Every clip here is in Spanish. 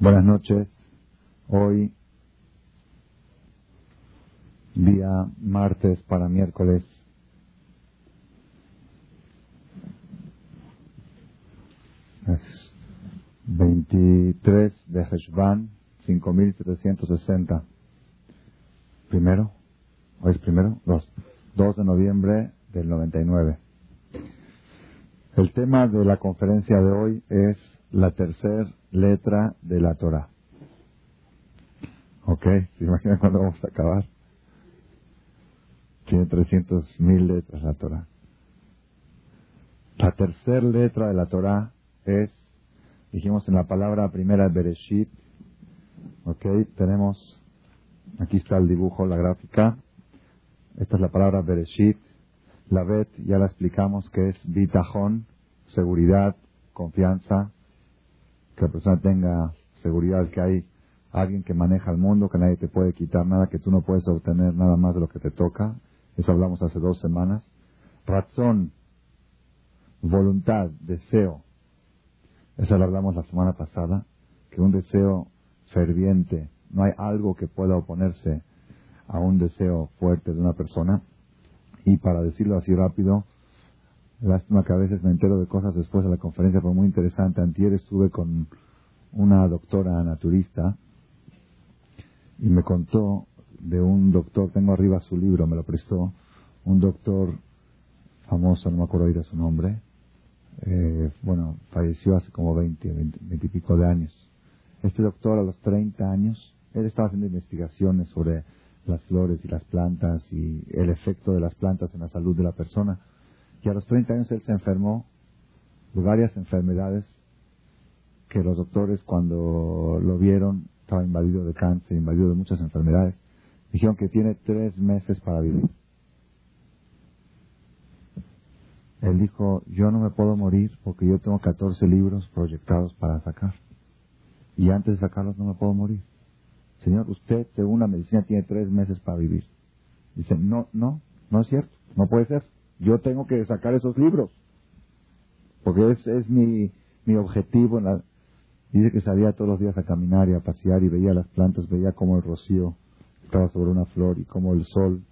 Buenas noches. Hoy, día martes para miércoles. Es 23 de Heshvan, 5760. Primero, hoy es primero, dos. 2 de noviembre del 99. El tema de la conferencia de hoy es la tercera letra de la Torah. ¿Ok? ¿Se imaginan cuándo vamos a acabar? Tiene 300 mil letras la Torah. La tercera letra de la Torah es, dijimos en la palabra primera Bereshit, ¿ok? Tenemos, aquí está el dibujo, la gráfica. Esta es la palabra Bereshit. La Bet ya la explicamos que es bitajón, seguridad, confianza, que la persona tenga seguridad que hay alguien que maneja el mundo, que nadie te puede quitar nada, que tú no puedes obtener nada más de lo que te toca. Eso hablamos hace dos semanas. Razón, voluntad, deseo. Eso lo hablamos la semana pasada, que un deseo ferviente, no hay algo que pueda oponerse a un deseo fuerte de una persona. Y para decirlo así rápido, Lástima que a veces me entero de cosas después de la conferencia, fue muy interesante. Antier estuve con una doctora naturista y me contó de un doctor, tengo arriba su libro, me lo prestó, un doctor famoso, no me acuerdo ahorita su nombre, eh, bueno, falleció hace como 20, 20, 20 y pico de años. Este doctor a los 30 años, él estaba haciendo investigaciones sobre las flores y las plantas y el efecto de las plantas en la salud de la persona y a los 30 años él se enfermó de varias enfermedades que los doctores cuando lo vieron estaba invadido de cáncer, invadido de muchas enfermedades. Dijeron que tiene tres meses para vivir. Él dijo, yo no me puedo morir porque yo tengo 14 libros proyectados para sacar. Y antes de sacarlos no me puedo morir. Señor, usted, según la medicina, tiene tres meses para vivir. Dice, no, no, no es cierto, no puede ser. Yo tengo que sacar esos libros. Porque es, es mi, mi objetivo. En la... Dice que salía todos los días a caminar y a pasear y veía las plantas, veía cómo el rocío estaba sobre una flor y cómo el sol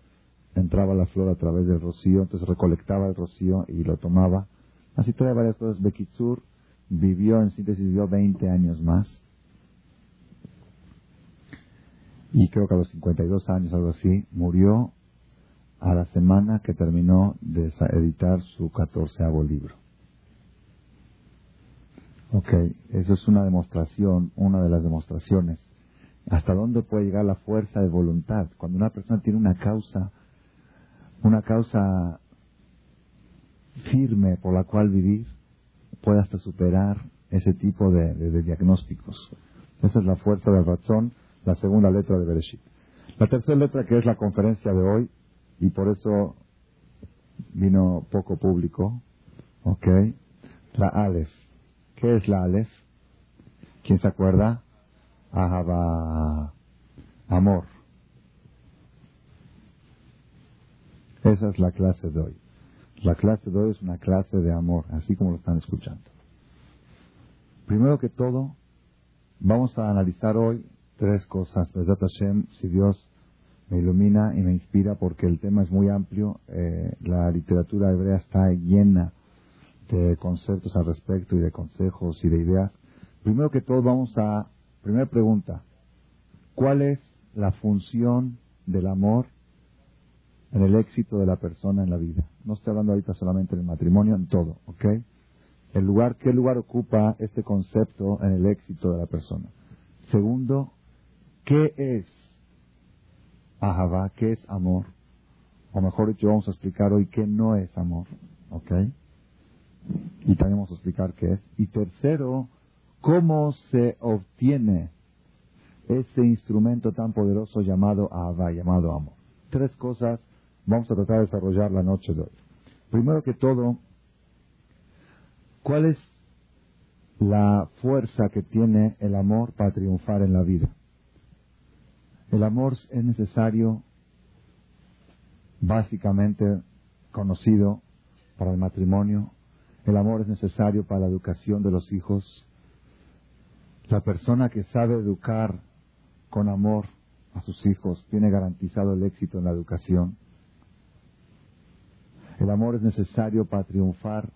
entraba a la flor a través del rocío, entonces recolectaba el rocío y lo tomaba. Así trae varias cosas. Bekitsur vivió, en síntesis, vivió 20 años más. Y creo que a los 52 años, algo así, murió a la semana que terminó de editar su catorceavo libro. Ok, eso es una demostración, una de las demostraciones. ¿Hasta dónde puede llegar la fuerza de voluntad? Cuando una persona tiene una causa, una causa firme por la cual vivir, puede hasta superar ese tipo de, de diagnósticos. Esa es la fuerza de razón, la segunda letra de Bereshit. La tercera letra, que es la conferencia de hoy, y por eso vino poco público. ¿Ok? La Aleph. ¿Qué es la Aleph? ¿Quién se acuerda? Ahaba. Amor. Esa es la clase de hoy. La clase de hoy es una clase de amor, así como lo están escuchando. Primero que todo, vamos a analizar hoy tres cosas. Hashem, si Dios me ilumina y me inspira porque el tema es muy amplio. Eh, la literatura hebrea está llena de conceptos al respecto y de consejos y de ideas. Primero que todo vamos a, primera pregunta, ¿cuál es la función del amor en el éxito de la persona en la vida? No estoy hablando ahorita solamente en el matrimonio, en todo, ¿ok? El lugar, ¿qué lugar ocupa este concepto en el éxito de la persona? Segundo, ¿qué es Ahavá, ¿qué es amor? O mejor dicho, vamos a explicar hoy qué no es amor. ¿Ok? Y también vamos a explicar qué es. Y tercero, cómo se obtiene ese instrumento tan poderoso llamado Ahavá, llamado amor. Tres cosas vamos a tratar de desarrollar la noche de hoy. Primero que todo, ¿cuál es la fuerza que tiene el amor para triunfar en la vida? El amor es necesario, básicamente conocido para el matrimonio. El amor es necesario para la educación de los hijos. La persona que sabe educar con amor a sus hijos tiene garantizado el éxito en la educación. El amor es necesario para triunfar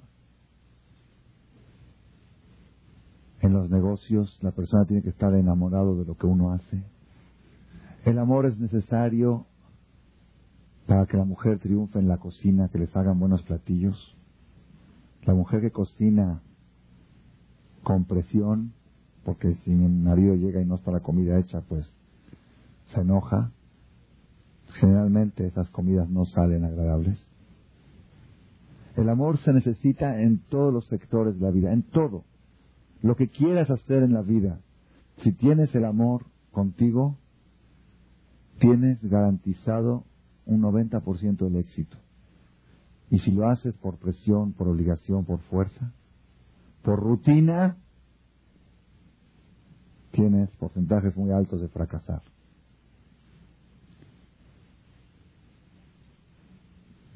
en los negocios. La persona tiene que estar enamorado de lo que uno hace. El amor es necesario para que la mujer triunfe en la cocina, que les hagan buenos platillos. La mujer que cocina con presión, porque si mi marido llega y no está la comida hecha, pues se enoja. Generalmente esas comidas no salen agradables. El amor se necesita en todos los sectores de la vida, en todo. Lo que quieras hacer en la vida, si tienes el amor contigo, tienes garantizado un 90% del éxito. Y si lo haces por presión, por obligación, por fuerza, por rutina, tienes porcentajes muy altos de fracasar.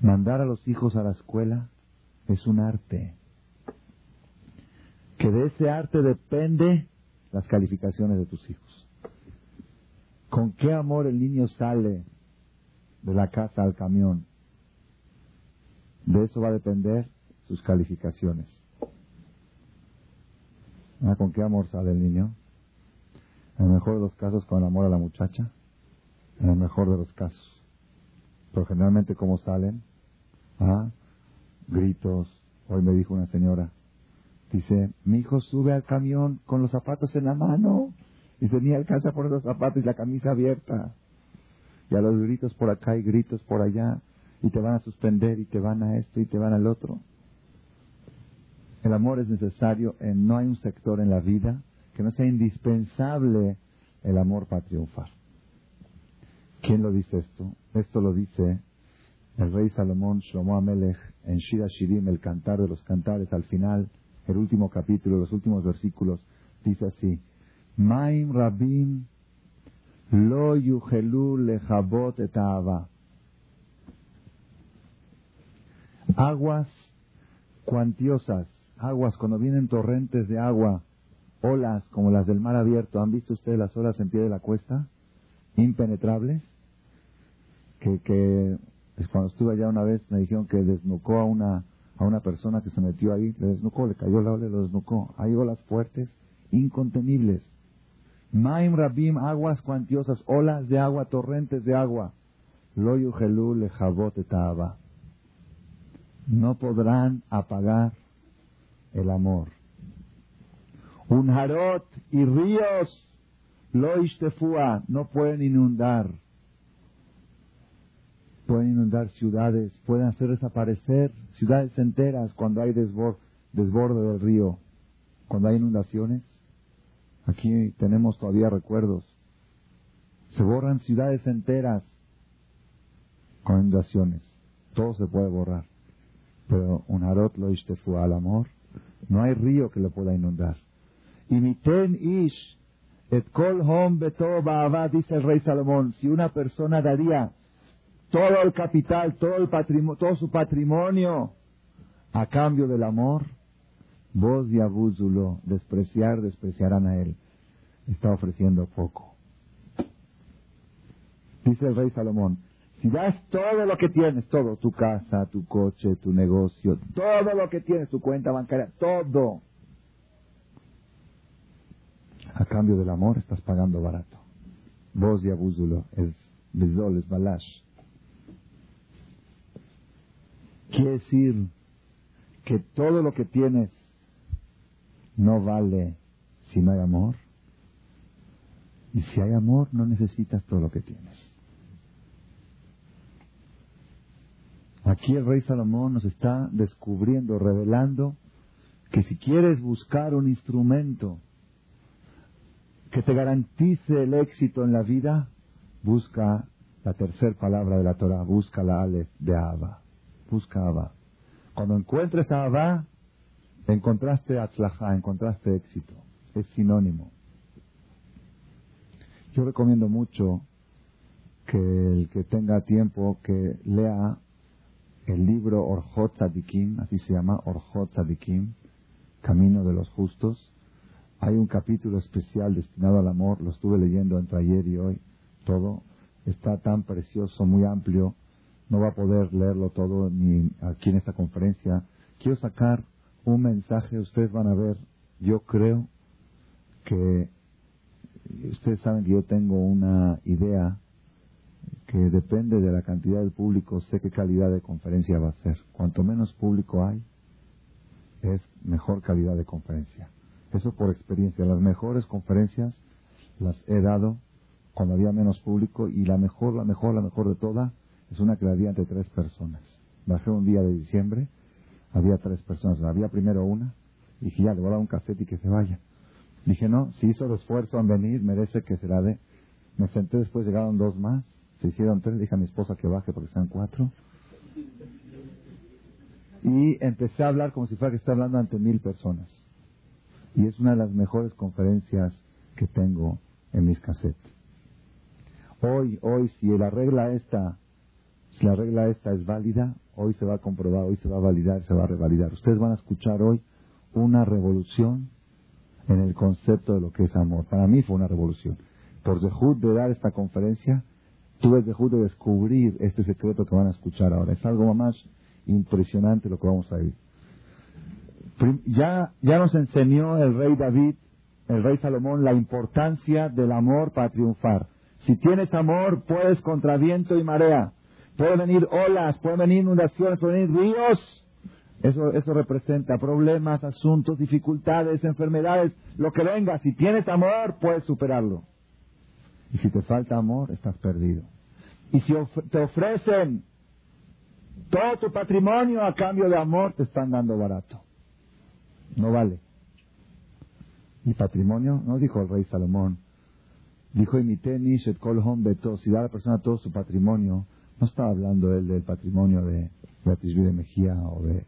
Mandar a los hijos a la escuela es un arte. Que de ese arte depende las calificaciones de tus hijos. ¿Con qué amor el niño sale de la casa al camión? De eso va a depender sus calificaciones. ¿Ah, ¿Con qué amor sale el niño? En el mejor de los casos con el amor a la muchacha. En el mejor de los casos. Pero generalmente, ¿cómo salen? ¿Ah? Gritos. Hoy me dijo una señora. Dice, mi hijo sube al camión con los zapatos en la mano. Y tenía alcanza por los zapatos y la camisa abierta. Y a los gritos por acá y gritos por allá. Y te van a suspender y te van a esto y te van al otro. El amor es necesario. En, no hay un sector en la vida que no sea indispensable el amor para triunfar. ¿Quién lo dice esto? Esto lo dice el rey Salomón Shlomo Amelech en Shira Shirim, el cantar de los cantares, al final, el último capítulo, los últimos versículos, dice así: Maim Rabim lo yuhelu lechabot et Aguas cuantiosas, aguas cuando vienen torrentes de agua, olas como las del mar abierto. ¿Han visto ustedes las olas en pie de la cuesta? Impenetrables. Que, que es cuando estuve allá una vez me dijeron que desnucó a una, a una persona que se metió ahí, le desnucó, le cayó la ola y lo desnucó. Hay olas fuertes, incontenibles. Maim Rabim, aguas cuantiosas, olas de agua, torrentes de agua. Gelú le No podrán apagar el amor. Un jarot y ríos, lo no pueden inundar pueden inundar ciudades, pueden hacer desaparecer ciudades enteras cuando hay desborde, del río, cuando hay inundaciones. Aquí tenemos todavía recuerdos. Se borran ciudades enteras con inundaciones. Todo se puede borrar. Pero un arot lo fue al amor, no hay río que lo pueda inundar. Y miten ish et kol hom beto dice el rey Salomón, si una persona daría todo el capital, todo, el patrimonio, todo su patrimonio a cambio del amor, vos y abúzulo, despreciar, despreciarán a él. Está ofreciendo poco. Dice el rey Salomón, si das todo lo que tienes, todo, tu casa, tu coche, tu negocio, todo lo que tienes, tu cuenta bancaria, todo, a cambio del amor estás pagando barato. Vos y abúzulo, es bezol, es balash. Quiere decir que todo lo que tienes no vale si no hay amor. Y si hay amor, no necesitas todo lo que tienes. Aquí el rey Salomón nos está descubriendo, revelando que si quieres buscar un instrumento que te garantice el éxito en la vida, busca la tercera palabra de la Torah, busca la Aleph de Abba busca Abba. Cuando encuentres a Abba, encontraste Atzlajá, encontraste éxito. Es sinónimo. Yo recomiendo mucho que el que tenga tiempo que lea el libro Orjot Tzadikim, así se llama, Orjot Tzadikim, Camino de los Justos. Hay un capítulo especial destinado al amor, lo estuve leyendo entre ayer y hoy, todo. Está tan precioso, muy amplio, no va a poder leerlo todo ni aquí en esta conferencia. Quiero sacar un mensaje, ustedes van a ver, yo creo que ustedes saben que yo tengo una idea que depende de la cantidad del público, sé qué calidad de conferencia va a ser. Cuanto menos público hay, es mejor calidad de conferencia. Eso por experiencia. Las mejores conferencias las he dado cuando había menos público y la mejor, la mejor, la mejor de todas es una que la di ante tres personas. Bajé un día de diciembre, había tres personas. Había primero una, y dije, ya, le voy a dar un cassette y que se vaya. Dije, no, si hizo el esfuerzo en venir, merece que se la dé. Me senté después, llegaron dos más, se hicieron tres, dije a mi esposa que baje porque sean cuatro. Y empecé a hablar como si fuera que estoy hablando ante mil personas. Y es una de las mejores conferencias que tengo en mis cassettes. Hoy, hoy, si la regla esta, si la regla esta es válida, hoy se va a comprobar, hoy se va a validar, se va a revalidar. Ustedes van a escuchar hoy una revolución en el concepto de lo que es amor. Para mí fue una revolución. Por dejud de dar esta conferencia, tuve dejud de descubrir este secreto que van a escuchar ahora. Es algo más impresionante lo que vamos a ver. Ya, ya nos enseñó el rey David, el rey Salomón, la importancia del amor para triunfar. Si tienes amor, puedes contra viento y marea. Pueden venir olas, pueden venir inundaciones, pueden venir ríos, eso, eso representa problemas, asuntos, dificultades, enfermedades, lo que venga. Si tienes amor, puedes superarlo. Y si te falta amor, estás perdido. Y si te ofrecen todo tu patrimonio a cambio de amor, te están dando barato. No vale. Y patrimonio, no dijo el rey Salomón, dijo imiteni et kol beto, si da a la persona todo su patrimonio, no estaba hablando él del patrimonio de Beatriz de Mejía o de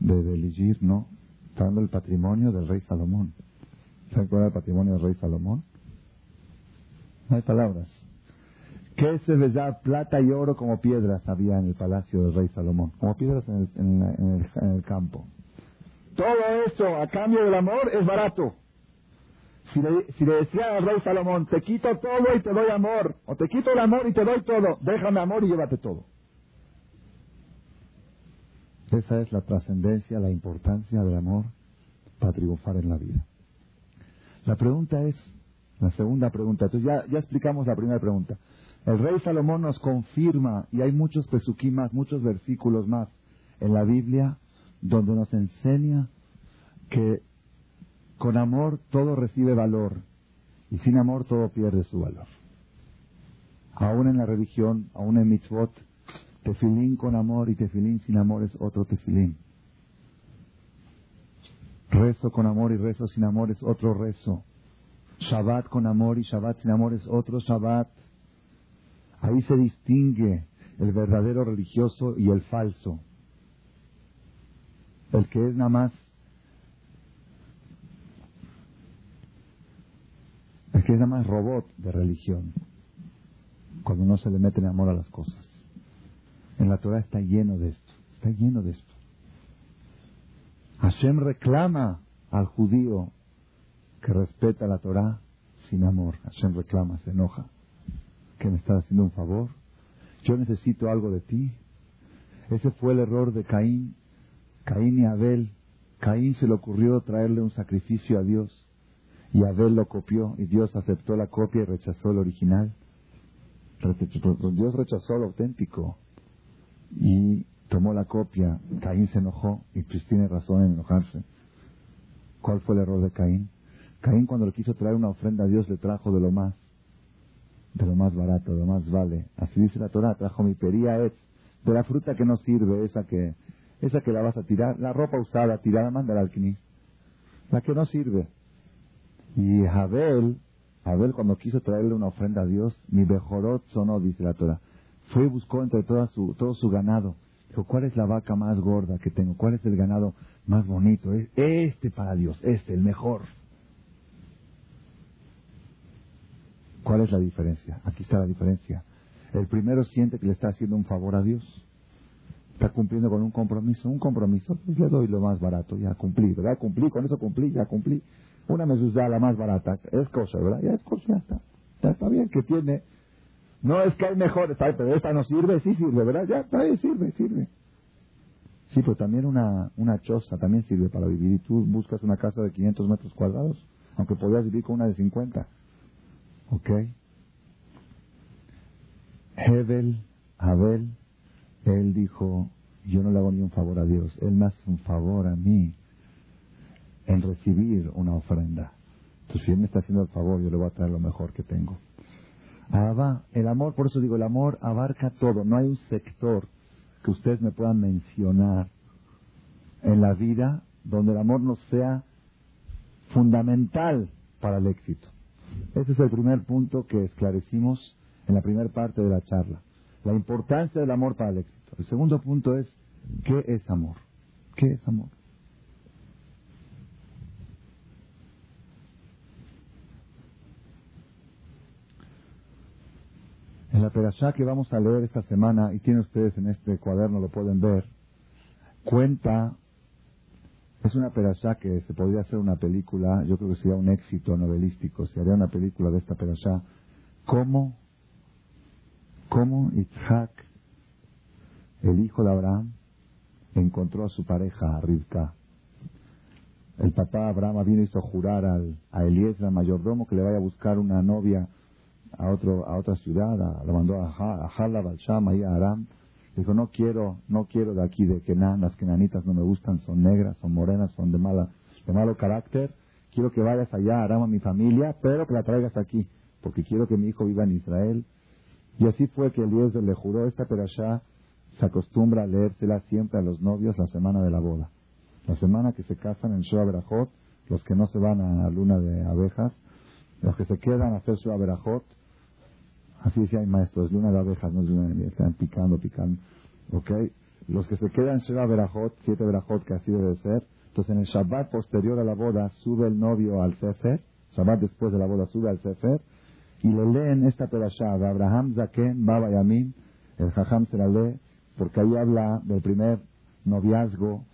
de no. Está dando el patrimonio del rey Salomón. ¿Se acuerda del patrimonio del rey Salomón? No hay palabras. ¿Qué se les da plata y oro como piedras había en el palacio del rey Salomón? Como piedras en el, en, el, campo. Todo eso a cambio del amor es barato. Si le, decía al rey Salomón, te quito todo y te doy amor, o te quito el amor y te doy todo, déjame amor y llévate todo. Esa es la trascendencia, la importancia del amor para triunfar en la vida. La pregunta es, la segunda pregunta, entonces ya, ya explicamos la primera pregunta. El rey Salomón nos confirma, y hay muchos pesuquí más, muchos versículos más en la Biblia, donde nos enseña que con amor todo recibe valor y sin amor todo pierde su valor. Aún en la religión, aún en mitzvot, Tefilín con amor y tefilín sin amor es otro tefilín. Rezo con amor y rezo sin amor es otro rezo. Shabbat con amor y Shabbat sin amor es otro Shabbat. Ahí se distingue el verdadero religioso y el falso. El que es nada más el que es nada más robot de religión. Cuando no se le mete en amor a las cosas. En la Torah está lleno de esto, está lleno de esto. Hashem reclama al judío que respeta la Torah sin amor. Hashem reclama, se enoja. ¿Que me estás haciendo un favor? Yo necesito algo de ti. Ese fue el error de Caín. Caín y Abel. Caín se le ocurrió traerle un sacrificio a Dios. Y Abel lo copió y Dios aceptó la copia y rechazó el original. Dios rechazó lo auténtico y tomó la copia. Caín se enojó y pues tiene razón en enojarse. ¿Cuál fue el error de Caín? Caín cuando le quiso traer una ofrenda a Dios le trajo de lo más, de lo más barato, de lo más vale. Así dice la Torah, trajo mi pería de la fruta que no sirve, esa que, esa que la vas a tirar, la ropa usada, tirada, manda al alquimista. La que no sirve. Y Abel, Abel cuando quiso traerle una ofrenda a Dios, mi bejorot sonó, dice la Torah. Fue y buscó entre toda su, todo su ganado. Dijo, ¿cuál es la vaca más gorda que tengo? ¿Cuál es el ganado más bonito? Este para Dios, este, el mejor. ¿Cuál es la diferencia? Aquí está la diferencia. El primero siente que le está haciendo un favor a Dios. Está cumpliendo con un compromiso. Un compromiso, pues le doy lo más barato. Ya cumplí, ¿verdad? Cumplí, con eso cumplí, ya cumplí. Una mezuzá, la más barata. Es cosa, ¿verdad? Ya es cosa, ya está. Ya está bien que tiene. No es que hay mejores, pero esta no sirve, sí sirve, ¿verdad? Ya está sirve, sirve. Sí, pero también una, una choza también sirve para vivir. Y tú buscas una casa de 500 metros cuadrados, aunque podrías vivir con una de 50. ¿Ok? Hebel, Abel, él dijo, yo no le hago ni un favor a Dios, él me hace un favor a mí en recibir una ofrenda. Entonces, si él me está haciendo el favor, yo le voy a traer lo mejor que tengo. Abba, el amor, por eso digo, el amor abarca todo. No hay un sector que ustedes me puedan mencionar en la vida donde el amor no sea fundamental para el éxito. Ese es el primer punto que esclarecimos en la primera parte de la charla. La importancia del amor para el éxito. El segundo punto es, ¿qué es amor? ¿Qué es amor? La perashá que vamos a leer esta semana, y tienen ustedes en este cuaderno, lo pueden ver, cuenta, es una perashá que se podría hacer una película, yo creo que sería un éxito novelístico, se haría una película de esta perashá, cómo, cómo Isaac, el hijo de Abraham, encontró a su pareja, Rivka. El papá Abraham vino hizo jurar al, a Eliezer, mayordomo, que le vaya a buscar una novia a otro a otra ciudad, a, lo mandó a, a Halab, al Sham, ahí a Aram. Dijo, no quiero, no quiero de aquí, de Kenan, las kenanitas no me gustan, son negras, son morenas, son de mala, de malo carácter. Quiero que vayas allá, Aram, a mi familia, pero que la traigas aquí, porque quiero que mi hijo viva en Israel. Y así fue que Eliezer le juró esta perashá, se acostumbra a leérsela siempre a los novios la semana de la boda. La semana que se casan en Shoah Berajot, los que no se van a luna de abejas, los que se quedan a hacer Shoah Berajot, Así decía el maestro, es luna de abejas, no es luna de miel, están picando, picando. ¿Ok? Los que se quedan Sheva Berajot, siete Berajot, que así debe ser. Entonces en el Shabbat posterior a la boda sube el novio al Sefer, Shabbat después de la boda sube al Sefer, y le leen esta perashá de Abraham Zaken, Baba Yamin, el Jajam se la lee, porque ahí habla del primer noviazgo,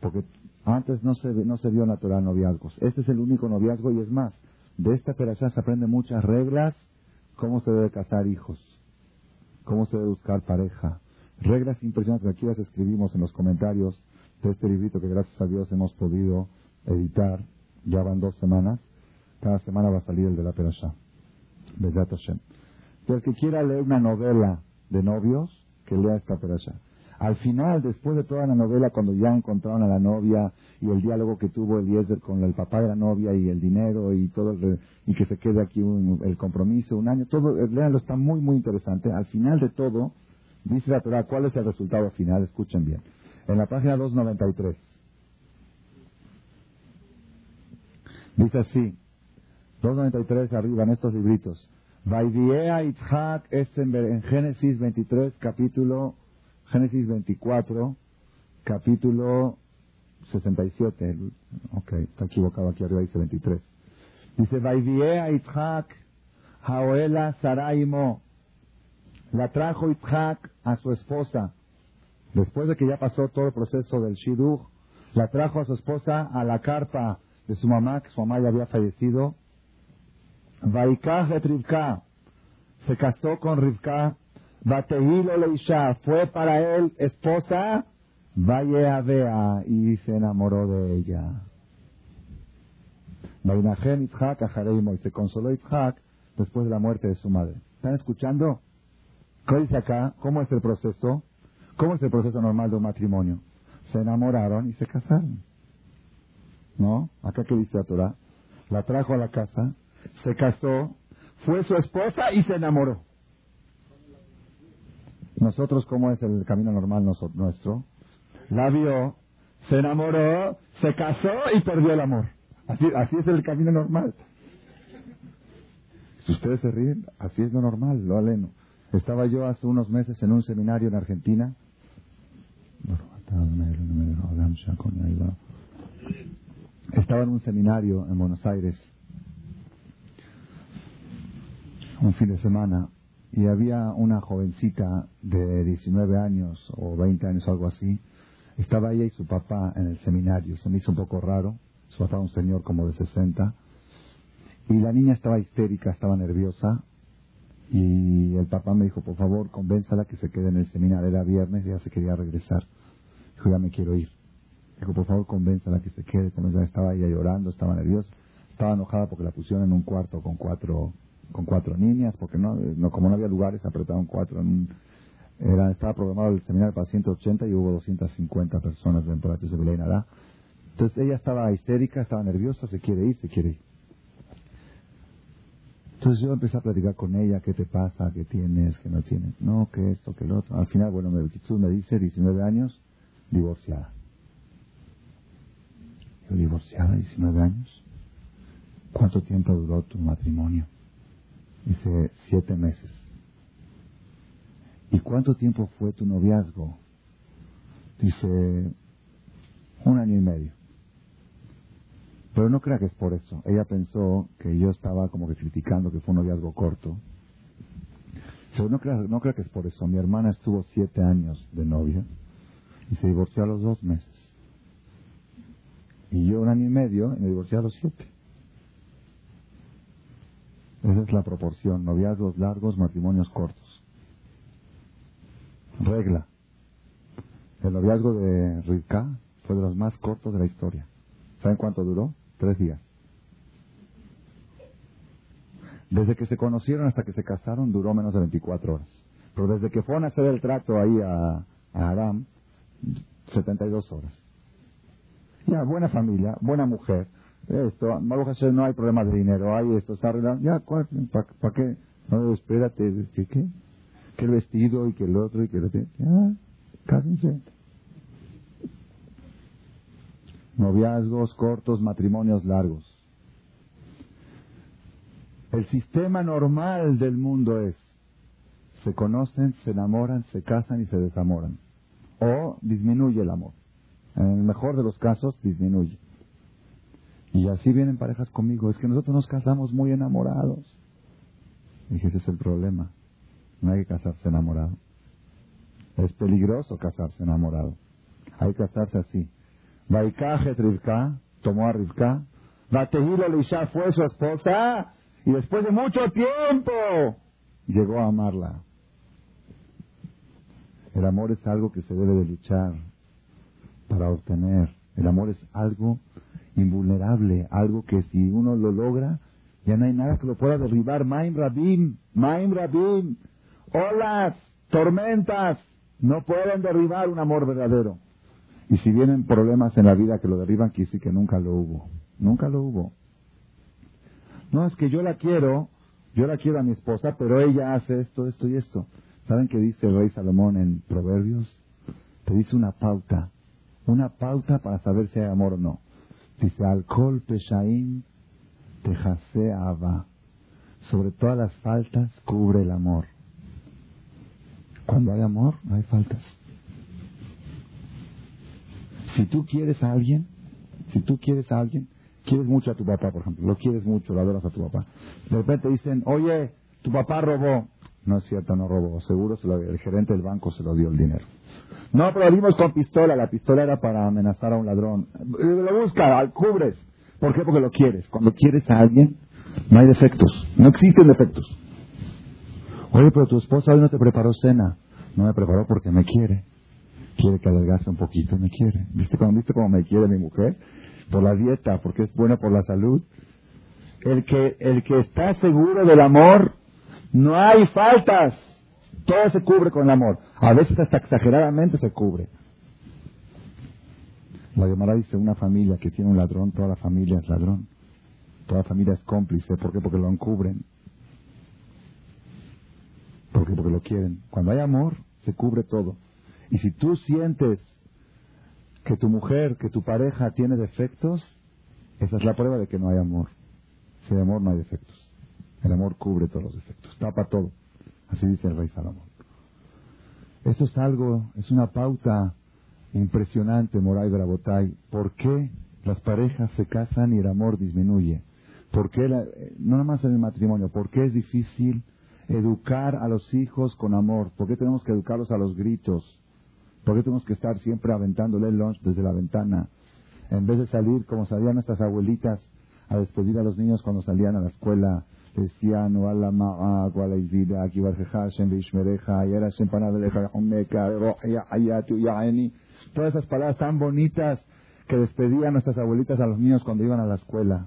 porque antes no se, no se vio natural noviazgos. Este es el único noviazgo y es más, de esta perashá se aprenden muchas reglas cómo se debe casar hijos, cómo se debe buscar pareja. Reglas impresionantes, aquí las escribimos en los comentarios de este librito que gracias a Dios hemos podido editar. Ya van dos semanas. Cada semana va a salir el de la Perashá. Bezat Hashem. el que quiera leer una novela de novios, que lea esta Perashá. Al final, después de toda la novela, cuando ya encontraron a la novia y el diálogo que tuvo Eliezer con el papá de la novia y el dinero y todo, y que se quede aquí el compromiso, un año, todo, eh, léanlo, está muy, muy interesante. Al final de todo, dice la Torah, ¿cuál es el resultado final? Escuchen bien. En la página 293. Dice así, 293 arriba en estos libritos. Itzhak en Génesis 23, capítulo Génesis 24, capítulo 67. Ok, está equivocado aquí arriba, dice 23. Dice, a Itzhak, Jaoela Saraimo. La trajo Itzhak a su esposa. Después de que ya pasó todo el proceso del Shidduch, la trajo a su esposa a la carpa de su mamá, que su mamá ya había fallecido. Vaikah et Rivka. Se casó con Rivka Batehilo Leisha fue para él esposa, vaya a Bea y se enamoró de ella. Bainajem Itzhak y se consoló Itzhak después de la muerte de su madre. ¿Están escuchando? ¿Qué dice acá? ¿Cómo es el proceso? ¿Cómo es el proceso normal de un matrimonio? Se enamoraron y se casaron. ¿No? Acá que dice la Torah. La trajo a la casa, se casó, fue su esposa y se enamoró. Nosotros, ¿cómo es el camino normal nuestro? La vio, se enamoró, se casó y perdió el amor. Así, así es el camino normal. Si ustedes se ríen, así es lo normal, lo aleno. Estaba yo hace unos meses en un seminario en Argentina. Estaba en un seminario en Buenos Aires un fin de semana y había una jovencita de 19 años o 20 años, algo así. Estaba ella y su papá en el seminario. Se me hizo un poco raro. Su papá, un señor como de 60. Y la niña estaba histérica, estaba nerviosa. Y el papá me dijo, por favor, convénzala que se quede en el seminario. Era viernes y ya se quería regresar. Dijo, ya me quiero ir. Dijo, por favor, convénzala que se quede. Estaba ella llorando, estaba nerviosa. Estaba enojada porque la pusieron en un cuarto con cuatro con cuatro niñas, porque no, no como no había lugares, apretaron cuatro. En era, estaba programado el seminario para 180 y hubo 250 personas dentro de la Belén Entonces ella estaba histérica, estaba nerviosa, se quiere ir, se quiere ir. Entonces yo empecé a platicar con ella, ¿qué te pasa? ¿Qué tienes? ¿Qué no tienes? No, que esto, que lo otro. Al final, bueno, me, me dice, 19 años, divorciada. Yo, divorciada, 19 años. ¿Cuánto tiempo duró tu matrimonio? Dice, siete meses. ¿Y cuánto tiempo fue tu noviazgo? Dice, un año y medio. Pero no crea que es por eso. Ella pensó que yo estaba como que criticando que fue un noviazgo corto. Pero no crea, no que es por eso. Mi hermana estuvo siete años de novia y se divorció a los dos meses. Y yo un año y medio y me divorcié a los siete. Es la proporción. Noviazgos largos, matrimonios cortos. Regla. El noviazgo de Rivka fue de los más cortos de la historia. ¿Saben cuánto duró? Tres días. Desde que se conocieron hasta que se casaron duró menos de 24 horas. Pero desde que fueron a hacer el trato ahí a, a Aram, 72 horas. Ya, buena familia, buena mujer, esto, no hay problema de dinero, hay esto, está arreglado, ya, ¿para qué? No, espérate, ¿qué qué? Que el vestido y que el otro y que el otro, ya, cásense. Noviazgos cortos, matrimonios largos. El sistema normal del mundo es, se conocen, se enamoran, se casan y se desamoran. O disminuye el amor. En el mejor de los casos, disminuye. Y así vienen parejas conmigo. Es que nosotros nos casamos muy enamorados. dije, ese es el problema. No hay que casarse enamorado. Es peligroso casarse enamorado. Hay que casarse así. Baikaje Rivka, tomó a Rivka. Batehilo Lisha fue su esposa. Y después de mucho tiempo, llegó a amarla. El amor es algo que se debe de luchar para obtener. El amor es algo invulnerable, algo que si uno lo logra, ya no hay nada que lo pueda derribar. Maim Rabim, Maim Rabim, olas, tormentas, no pueden derribar un amor verdadero. Y si vienen problemas en la vida que lo derriban, quiere que nunca lo hubo. Nunca lo hubo. No, es que yo la quiero, yo la quiero a mi esposa, pero ella hace esto, esto y esto. ¿Saben qué dice el rey Salomón en Proverbios? Te dice una pauta, una pauta para saber si hay amor o no. Dice, alcohol peshaim tejase ava. Sobre todas las faltas cubre el amor. Cuando hay amor, no hay faltas. Si tú quieres a alguien, si tú quieres a alguien, quieres mucho a tu papá, por ejemplo, lo quieres mucho, lo adoras a tu papá. De repente dicen, oye, tu papá robó. No es cierto, no robó. Seguro se lo, el gerente del banco se lo dio el dinero. No, pero vimos con pistola. La pistola era para amenazar a un ladrón. Lo busca, cubres. ¿Por qué? Porque lo quieres. Cuando quieres a alguien, no hay defectos. No existen defectos. Oye, pero tu esposa hoy no te preparó cena. No me preparó porque me quiere. Quiere que adelgace un poquito, me quiere. ¿Viste cómo, ¿Viste cómo me quiere mi mujer? Por la dieta, porque es buena por la salud. El que, el que está seguro del amor, no hay faltas. Todo se cubre con el amor. A veces hasta exageradamente se cubre. La Gemara dice, una familia que tiene un ladrón, toda la familia es ladrón. Toda la familia es cómplice. ¿Por qué? Porque lo encubren. Porque, porque lo quieren. Cuando hay amor, se cubre todo. Y si tú sientes que tu mujer, que tu pareja tiene defectos, esa es la prueba de que no hay amor. Si hay amor, no hay defectos. El amor cubre todos los defectos, tapa todo. Así dice el rey Salomón. Esto es algo, es una pauta impresionante, Moray Brabotay. ¿Por qué las parejas se casan y el amor disminuye? ¿Por qué, no nada más en el matrimonio, por qué es difícil educar a los hijos con amor? ¿Por qué tenemos que educarlos a los gritos? ¿Por qué tenemos que estar siempre aventándole el lunch desde la ventana? En vez de salir como salían nuestras abuelitas a despedir a los niños cuando salían a la escuela, ma'a, Wala izida, aquí Hashem, Vishmereja, Yara Shempanabeleja, Homeka, Rohya, Ayatu, Yaeni. Todas esas palabras tan bonitas que despedían nuestras abuelitas a los niños cuando iban a la escuela.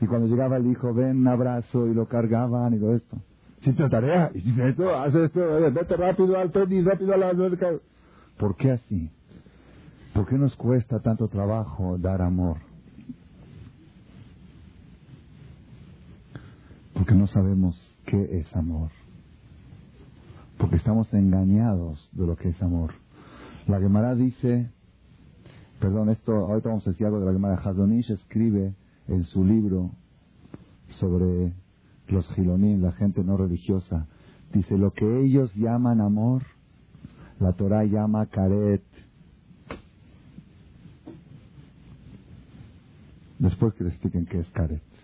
Y cuando llegaba el hijo, ven abrazo y lo cargaban y todo esto. Si te tarea, y esto, haz esto, vete rápido al tenis, rápido a la alberca. ¿Por qué así? ¿Por qué nos cuesta tanto trabajo dar amor? Porque no sabemos qué es amor. Porque estamos engañados de lo que es amor. La Gemara dice, perdón, esto, ahorita vamos a decir algo de la Gemara. Hazonish escribe en su libro sobre los gilonín, la gente no religiosa. Dice, lo que ellos llaman amor, la Torah llama caret. Después que les expliquen qué es caret.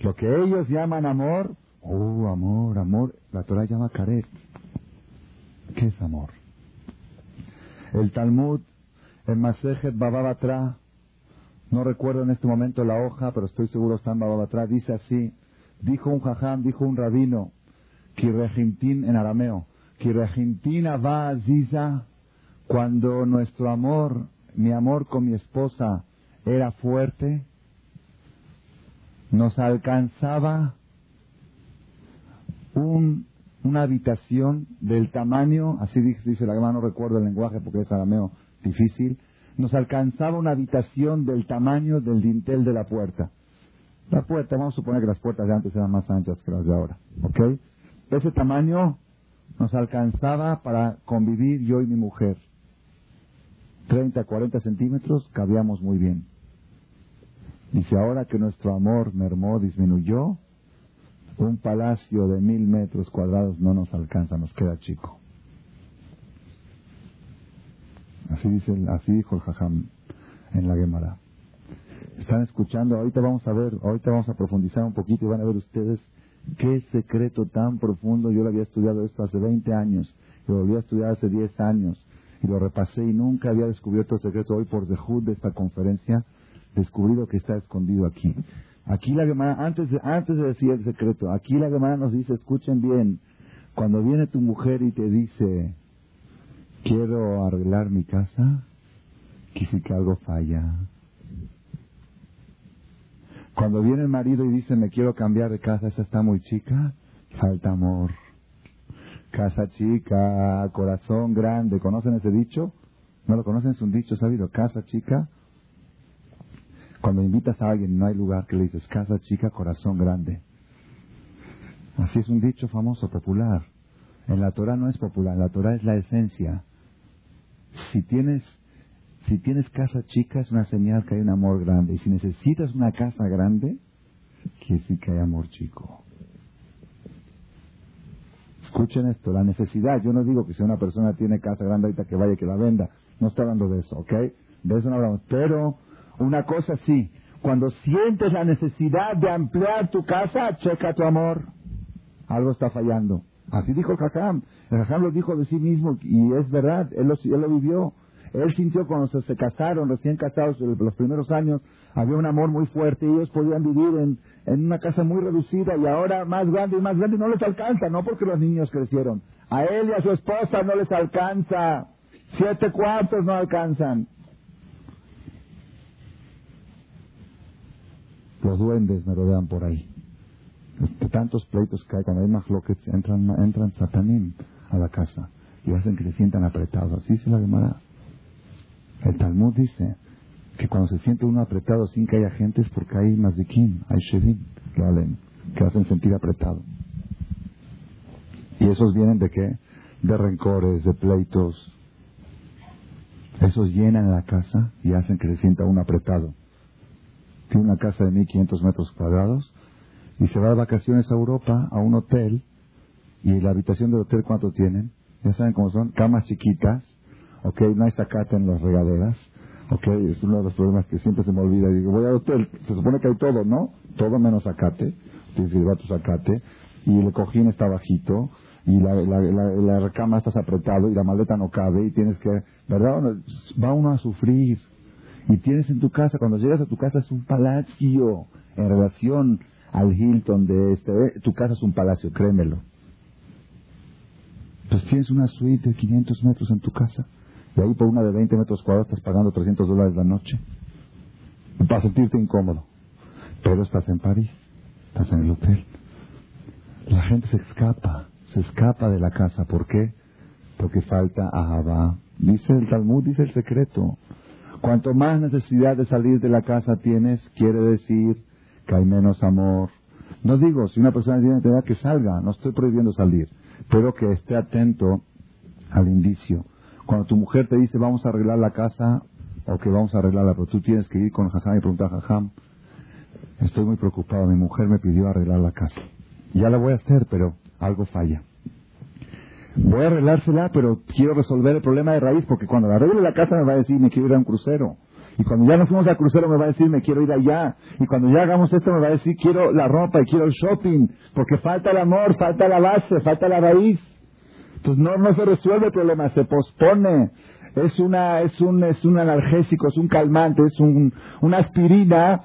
Lo que ellos llaman amor, oh, amor, amor, la Torah llama caret. ¿Qué es amor? El Talmud, en Masejet Bababatra, no recuerdo en este momento la hoja, pero estoy seguro está en Bababatra, dice así, dijo un jajam, dijo un rabino, Kirejintin en arameo, Kirejintin va cuando nuestro amor, mi amor con mi esposa era fuerte, nos alcanzaba un, una habitación del tamaño, así dice, la gama, no recuerdo el lenguaje porque es arameo difícil, nos alcanzaba una habitación del tamaño del dintel de la puerta. La puerta, vamos a suponer que las puertas de antes eran más anchas que las de ahora, ¿ok? Ese tamaño nos alcanzaba para convivir yo y mi mujer. 30, 40 centímetros cabíamos muy bien. Dice, ahora que nuestro amor mermó, disminuyó, un palacio de mil metros cuadrados no nos alcanza, nos queda chico. Así, dice, así dijo el Jajam en la Gemara. Están escuchando, ahorita vamos a ver, ahorita vamos a profundizar un poquito y van a ver ustedes qué secreto tan profundo. Yo lo había estudiado esto hace 20 años, lo volví a estudiar hace 10 años y lo repasé y nunca había descubierto el secreto hoy por dejud de esta conferencia descubrido que está escondido aquí. Aquí la Gemara, antes de, antes de decir el secreto, aquí la Gemara nos dice, escuchen bien, cuando viene tu mujer y te dice, quiero arreglar mi casa, quise que algo falla. Cuando viene el marido y dice, me quiero cambiar de casa, esa está muy chica, falta amor. Casa chica, corazón grande, ¿conocen ese dicho? ¿No lo conocen? Es un dicho sabido. Casa chica, cuando invitas a alguien no hay lugar, que le dices casa chica, corazón grande. Así es un dicho famoso, popular. En la Torah no es popular, la Torah es la esencia. Si tienes, si tienes casa chica es una señal que hay un amor grande. Y si necesitas una casa grande, quiere decir que hay amor chico. Escuchen esto, la necesidad. Yo no digo que si una persona tiene casa grande ahorita que vaya que la venda. No estoy hablando de eso, ¿ok? De eso no hablamos. Pero una cosa sí, cuando sientes la necesidad de ampliar tu casa, checa tu amor. Algo está fallando. Así dijo el Jajam. El lo dijo de sí mismo y es verdad, él lo, él lo vivió. Él sintió cuando se, casaron, recién casados, los primeros años, había un amor muy fuerte y ellos podían vivir en, en una casa muy reducida y ahora más grande y más grande no les alcanza, no porque los niños crecieron. A él y a su esposa no les alcanza. Siete cuartos no alcanzan. Los duendes me rodean por ahí. De tantos pleitos que hay, cuando hay que entran, entran satanín a la casa y hacen que se sientan apretados. Así se la llamará. El Talmud dice que cuando se siente uno apretado sin que haya gente es porque hay mazdikim, hay shedim, que hacen sentir apretado. ¿Y esos vienen de qué? De rencores, de pleitos. Esos llenan la casa y hacen que se sienta uno apretado tiene una casa de 1500 metros cuadrados y se va de vacaciones a Europa a un hotel y la habitación del hotel cuánto tienen ya saben cómo son camas chiquitas ok no hay sacate en las regaderas ok es uno de los problemas que siempre se me olvida digo voy al hotel se supone que hay todo no todo menos sacate tienes que llevar tu sacate y el cojín está bajito y la, la, la, la cama estás apretado y la maleta no cabe y tienes que, ¿verdad? Va uno a sufrir. Y tienes en tu casa, cuando llegas a tu casa es un palacio en relación al Hilton de este, eh, tu casa es un palacio, créemelo. Pues tienes una suite de 500 metros en tu casa y ahí por una de 20 metros cuadrados estás pagando 300 dólares la noche para sentirte incómodo. Pero estás en París, estás en el hotel. La gente se escapa, se escapa de la casa. ¿Por qué? Porque falta Ahaba. Dice el Talmud, dice el secreto. Cuanto más necesidad de salir de la casa tienes, quiere decir que hay menos amor. No digo, si una persona tiene edad que salga, no estoy prohibiendo salir, pero que esté atento al indicio. Cuando tu mujer te dice vamos a arreglar la casa o que vamos a arreglarla, pero tú tienes que ir con Jajam y preguntar a Jajam, estoy muy preocupado, mi mujer me pidió arreglar la casa. Ya la voy a hacer, pero algo falla. Voy a arreglársela, pero quiero resolver el problema de raíz, porque cuando la arregle la casa me va a decir, me quiero ir a un crucero. Y cuando ya nos fuimos al crucero me va a decir, me quiero ir allá. Y cuando ya hagamos esto me va a decir, quiero la ropa y quiero el shopping. Porque falta el amor, falta la base, falta la raíz. Entonces no, no se resuelve el problema, se pospone. Es una, es un, es un analgésico, es un calmante, es un, una aspirina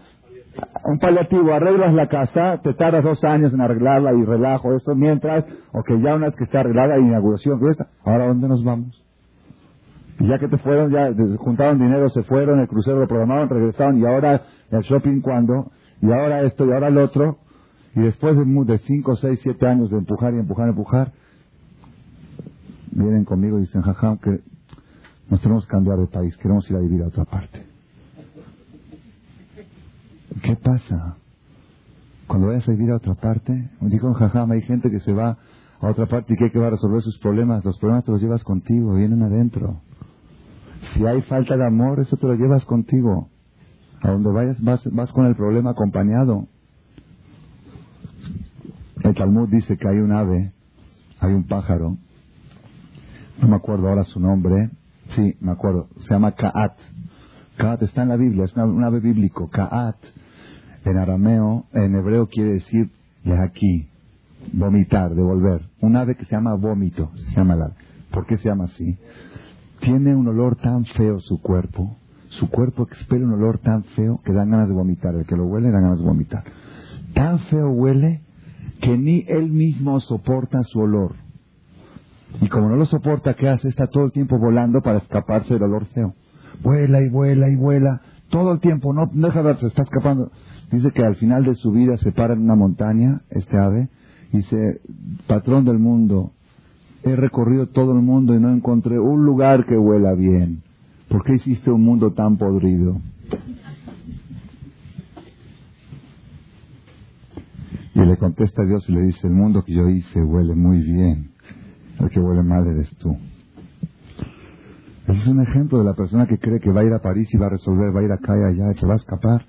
un paliativo, arreglas la casa, te tardas dos años en arreglarla y relajo eso, mientras, o que ya una vez que está arreglada, inauguración, fiesta, ahora ¿dónde nos vamos? Y ya que te fueron, ya juntaron dinero, se fueron, el crucero lo programaron, regresaron, y ahora el shopping cuando, y ahora esto, y ahora el otro, y después de, de cinco, seis, siete años de empujar y empujar empujar, vienen conmigo y dicen, jaja, que nos tenemos que cambiar de país, queremos ir a vivir a otra parte. ¿Qué pasa? Cuando vayas a vivir a otra parte, dijo Jajam, hay gente que se va a otra parte y que va a resolver sus problemas. Los problemas te los llevas contigo, vienen adentro. Si hay falta de amor, eso te lo llevas contigo. A donde vayas vas, vas con el problema acompañado. El Talmud dice que hay un ave, hay un pájaro, no me acuerdo ahora su nombre, sí, me acuerdo, se llama Kaat. Kaat está en la Biblia, es un ave bíblico, Kaat en arameo, en hebreo quiere decir aquí, vomitar, devolver. Un ave que se llama vómito, se llama la. ¿Por qué se llama así? Tiene un olor tan feo su cuerpo, su cuerpo expele un olor tan feo que dan ganas de vomitar. El que lo huele dan ganas de vomitar. Tan feo huele que ni él mismo soporta su olor. Y como no lo soporta, ¿qué hace? Está todo el tiempo volando para escaparse del olor feo. Vuela y vuela y vuela. Todo el tiempo, no deja ver, se está escapando. Dice que al final de su vida se para en una montaña, este ave, y dice, patrón del mundo, he recorrido todo el mundo y no encontré un lugar que huela bien. ¿Por qué hiciste un mundo tan podrido? Y le contesta a Dios y le dice, el mundo que yo hice huele muy bien. El que huele mal eres tú. Ese es un ejemplo de la persona que cree que va a ir a París y va a resolver, va a ir acá y allá, se va a escapar.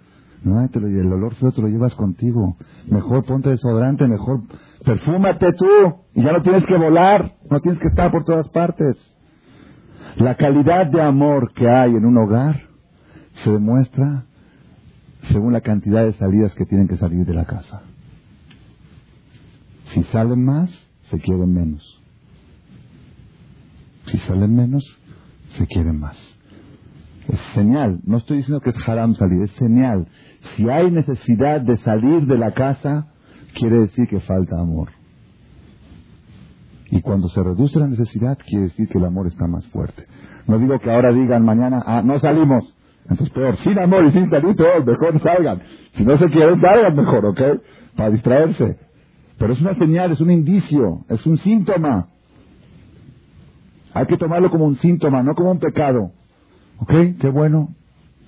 No, el olor feo te lo llevas contigo. Mejor ponte desodorante, mejor perfúmate tú y ya no tienes que volar, no tienes que estar por todas partes. La calidad de amor que hay en un hogar se demuestra según la cantidad de salidas que tienen que salir de la casa. Si salen más, se quieren menos. Si salen menos, se quieren más. Es señal. No estoy diciendo que es haram salir, es señal. Si hay necesidad de salir de la casa, quiere decir que falta amor. Y cuando se reduce la necesidad, quiere decir que el amor está más fuerte. No digo que ahora digan mañana, ah, no salimos. Entonces peor, sin amor y sin salir, peor, mejor salgan. Si no se quieren, salgan mejor, ¿ok? Para distraerse. Pero es una señal, es un indicio, es un síntoma. Hay que tomarlo como un síntoma, no como un pecado. ¿Ok? Qué bueno.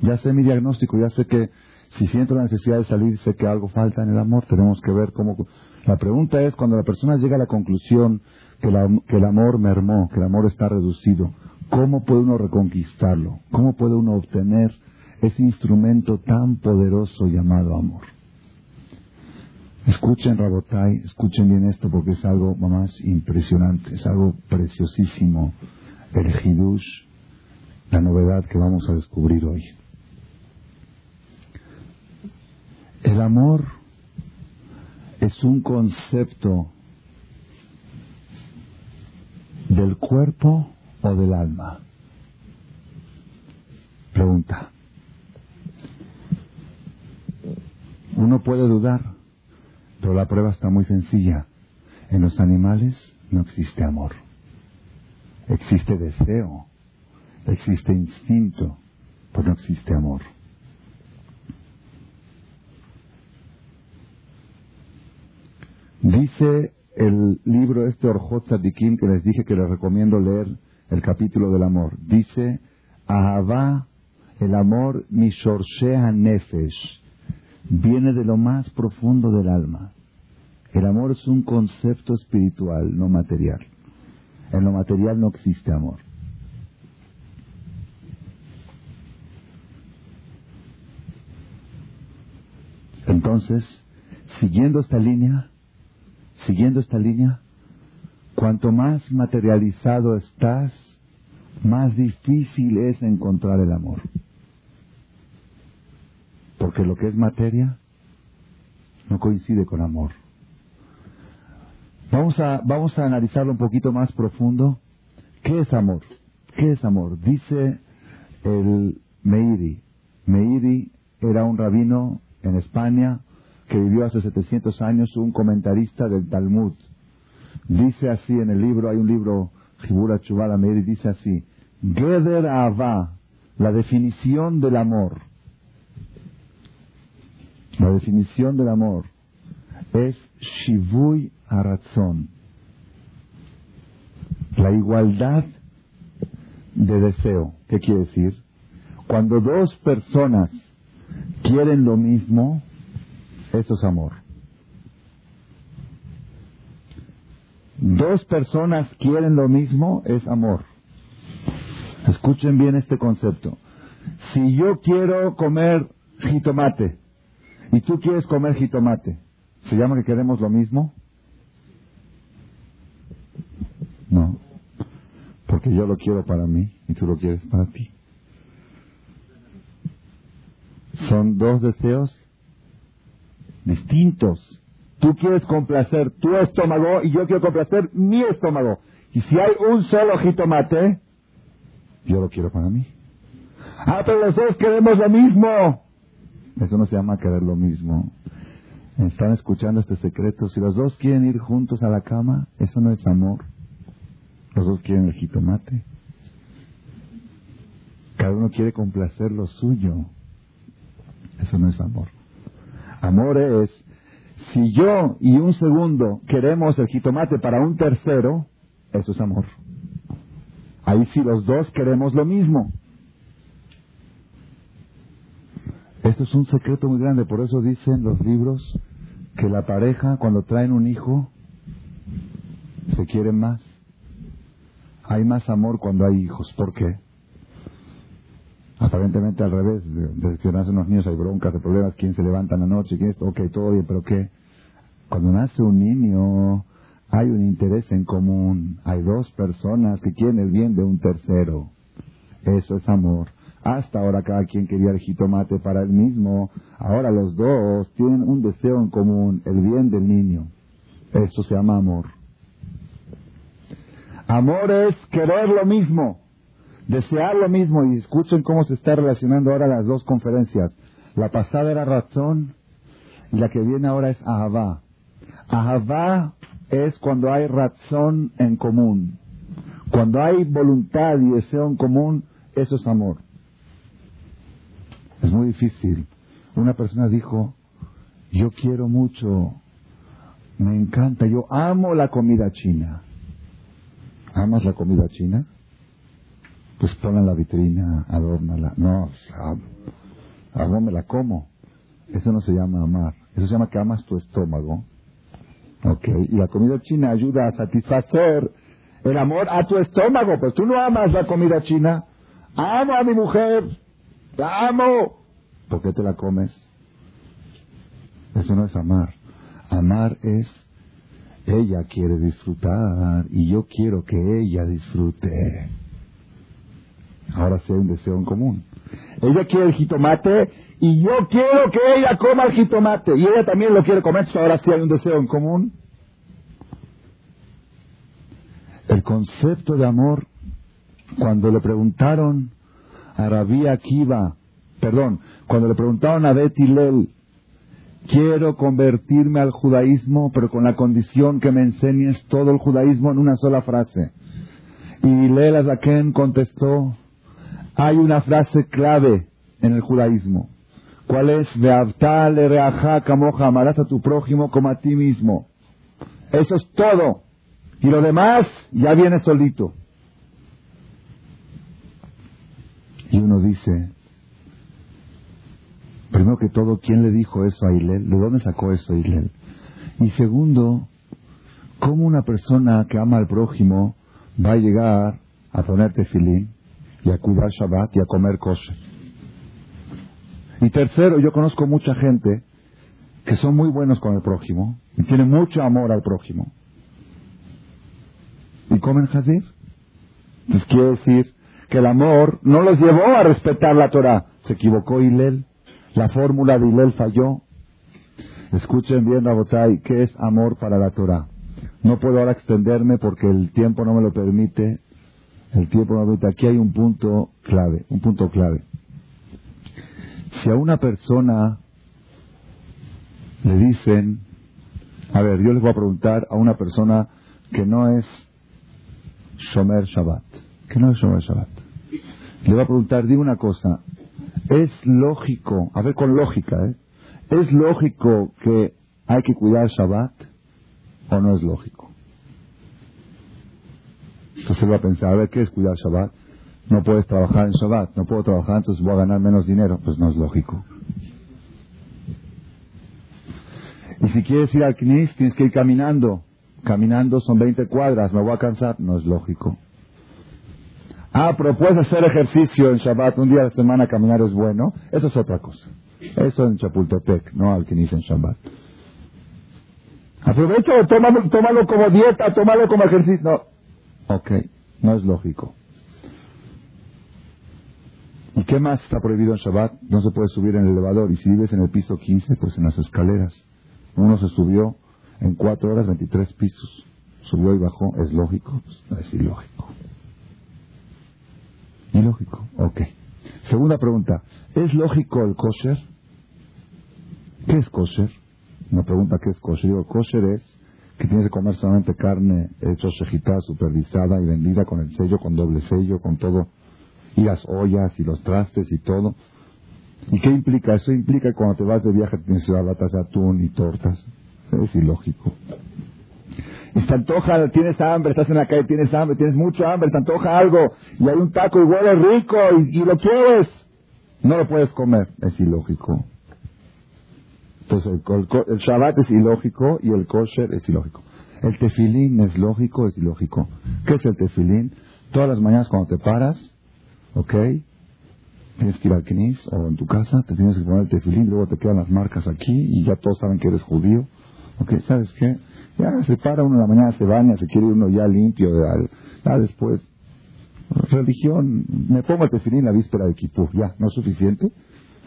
Ya sé mi diagnóstico, ya sé que si siento la necesidad de salir, sé que algo falta en el amor. Tenemos que ver cómo... La pregunta es, cuando la persona llega a la conclusión que, que el amor mermó, que el amor está reducido, ¿cómo puede uno reconquistarlo? ¿Cómo puede uno obtener ese instrumento tan poderoso llamado amor? Escuchen Rabotai, escuchen bien esto porque es algo más impresionante, es algo preciosísimo. El Hidush, la novedad que vamos a descubrir hoy. El amor es un concepto del cuerpo o del alma? Pregunta. Uno puede dudar, pero la prueba está muy sencilla. En los animales no existe amor. Existe deseo, existe instinto, pero no existe amor. Dice el libro este Orjot Tzadikim que les dije que les recomiendo leer el capítulo del amor. Dice, Ahavá, el amor, Mishorsea Nefesh, viene de lo más profundo del alma. El amor es un concepto espiritual, no material. En lo material no existe amor. Entonces, siguiendo esta línea, siguiendo esta línea, cuanto más materializado estás, más difícil es encontrar el amor. Porque lo que es materia no coincide con amor. Vamos a, vamos a analizarlo un poquito más profundo. ¿Qué es amor? ¿Qué es amor? Dice el Meiri. Meiri era un rabino en España que vivió hace 700 años, un comentarista del Talmud. Dice así en el libro, hay un libro, Jibura Chubala Meiri, dice así, Geder Ava, la definición del amor. La definición del amor es Shivui Aratzon. La igualdad de deseo. ¿Qué quiere decir? Cuando dos personas quieren lo mismo, eso es amor. Dos personas quieren lo mismo, es amor. Escuchen bien este concepto. Si yo quiero comer jitomate y tú quieres comer jitomate, ¿se llama que queremos lo mismo? No, porque yo lo quiero para mí y tú lo quieres para ti. Son dos deseos distintos. Tú quieres complacer tu estómago y yo quiero complacer mi estómago. Y si hay un solo jitomate, yo lo quiero para mí. Ah, pero los dos queremos lo mismo. Eso no se llama querer lo mismo. Están escuchando este secreto. Si los dos quieren ir juntos a la cama, eso no es amor. Los dos quieren el jitomate. Cada uno quiere complacer lo suyo. Eso no es amor. Amor es, si yo y un segundo queremos el jitomate para un tercero, eso es amor. Ahí sí los dos queremos lo mismo. Esto es un secreto muy grande, por eso dicen los libros que la pareja cuando traen un hijo se quieren más. Hay más amor cuando hay hijos. ¿Por qué? Aparentemente al revés, desde que nacen los niños hay broncas, hay problemas, quién se levanta en la noche, quién es, ok, todo bien, pero ¿qué? Cuando nace un niño hay un interés en común, hay dos personas que quieren el bien de un tercero. Eso es amor. Hasta ahora cada quien quería el jitomate para él mismo, ahora los dos tienen un deseo en común, el bien del niño. Eso se llama amor. Amor es querer lo mismo desear lo mismo y escuchen cómo se está relacionando ahora las dos conferencias. La pasada era razón y la que viene ahora es ahavá. Ahavá es cuando hay razón en común. Cuando hay voluntad y deseo en común, eso es amor. Es muy difícil. Una persona dijo, yo quiero mucho, me encanta, yo amo la comida china. ¿Amas la comida china? Pues ponla en la vitrina, adórnala. No, no me la como. Eso no se llama amar. Eso se llama que amas tu estómago. Ok, y la comida china ayuda a satisfacer el amor a tu estómago, pero tú no amas la comida china. Amo a mi mujer, la amo. ¿Por qué te la comes? Eso no es amar. Amar es ella quiere disfrutar y yo quiero que ella disfrute. Ahora sí hay un deseo en común. Ella quiere el jitomate y yo quiero que ella coma el jitomate. Y ella también lo quiere comer, ahora sí hay un deseo en común. El concepto de amor, cuando le preguntaron a Rabí Akiva, perdón, cuando le preguntaron a Betty Lel, quiero convertirme al judaísmo, pero con la condición que me enseñes todo el judaísmo en una sola frase. Y Lel Azaken contestó, hay una frase clave en el judaísmo. ¿Cuál es? amarás a tu prójimo como a ti mismo. Eso es todo. Y lo demás ya viene solito. Y uno dice, primero que todo, ¿quién le dijo eso a Hilel? ¿De dónde sacó eso a Hilel? Y segundo, ¿cómo una persona que ama al prójimo va a llegar a ponerte filín y a cuidar Shabbat y a comer kosher? Y tercero, yo conozco mucha gente que son muy buenos con el prójimo y tienen mucho amor al prójimo. ¿Y comen hazir? Pues quiere decir que el amor no los llevó a respetar la Torah. Se equivocó Hilel. La fórmula de Hilel falló. Escuchen bien, Rabotai, ¿qué es amor para la Torah? No puedo ahora extenderme porque el tiempo no me lo permite. El tiempo. Aquí hay un punto clave, un punto clave. Si a una persona le dicen, a ver, yo les voy a preguntar a una persona que no es Shomer Shabbat, que no es Shomer Shabbat. Le voy a preguntar, digo una cosa, ¿es lógico, a ver con lógica, ¿eh? ¿es lógico que hay que cuidar Shabbat o no es lógico? Entonces va a pensar, a ver, ¿qué es cuidar Shabbat? No puedes trabajar en Shabbat, no puedo trabajar, entonces voy a ganar menos dinero. Pues no es lógico. Y si quieres ir al Knis, tienes que ir caminando. Caminando son 20 cuadras, me voy a cansar. No es lógico. Ah, pero puedes hacer ejercicio en Shabbat, un día la semana caminar es bueno. Eso es otra cosa. Eso en Chapultepec, no al Knis en Shabbat. Aprovecho, tómalo, tómalo como dieta, tómalo como ejercicio. No. Ok, no es lógico. ¿Y qué más está prohibido en Shabbat? No se puede subir en el elevador. Y si vives en el piso 15, pues en las escaleras. Uno se subió en cuatro horas 23 pisos. Subió y bajó. ¿Es lógico? Pues es ilógico. Ilógico. Ok. Segunda pregunta. ¿Es lógico el kosher? ¿Qué es kosher? Una pregunta, ¿qué es kosher? Digo, kosher es que tienes que comer solamente carne hecha shejitá, supervisada y vendida con el sello, con doble sello, con todo y las ollas y los trastes y todo. ¿Y qué implica? Eso implica que cuando te vas de viaje tienes que llevar de atún y tortas. Es ilógico. Y se antoja, tienes hambre, estás en la calle, tienes hambre, tienes mucho hambre, te antoja algo y hay un taco y huele rico y, lo quieres. No lo puedes comer. Es ilógico. Entonces el, el, Shabbat es ilógico y el kosher es ilógico. El tefilín es lógico, es ilógico. ¿Qué es el tefilín? Todas las mañanas cuando te paras, ¿Ok? Tienes que ir al Knis o en tu casa, te tienes que poner el tefilín, luego te quedan las marcas aquí y ya todos saben que eres judío. ¿Ok? ¿Sabes qué? Ya se para uno en la mañana, se baña, se quiere uno ya limpio, ya después. Religión, me pongo el tefilín la víspera de Kippur, ya, ¿no es suficiente?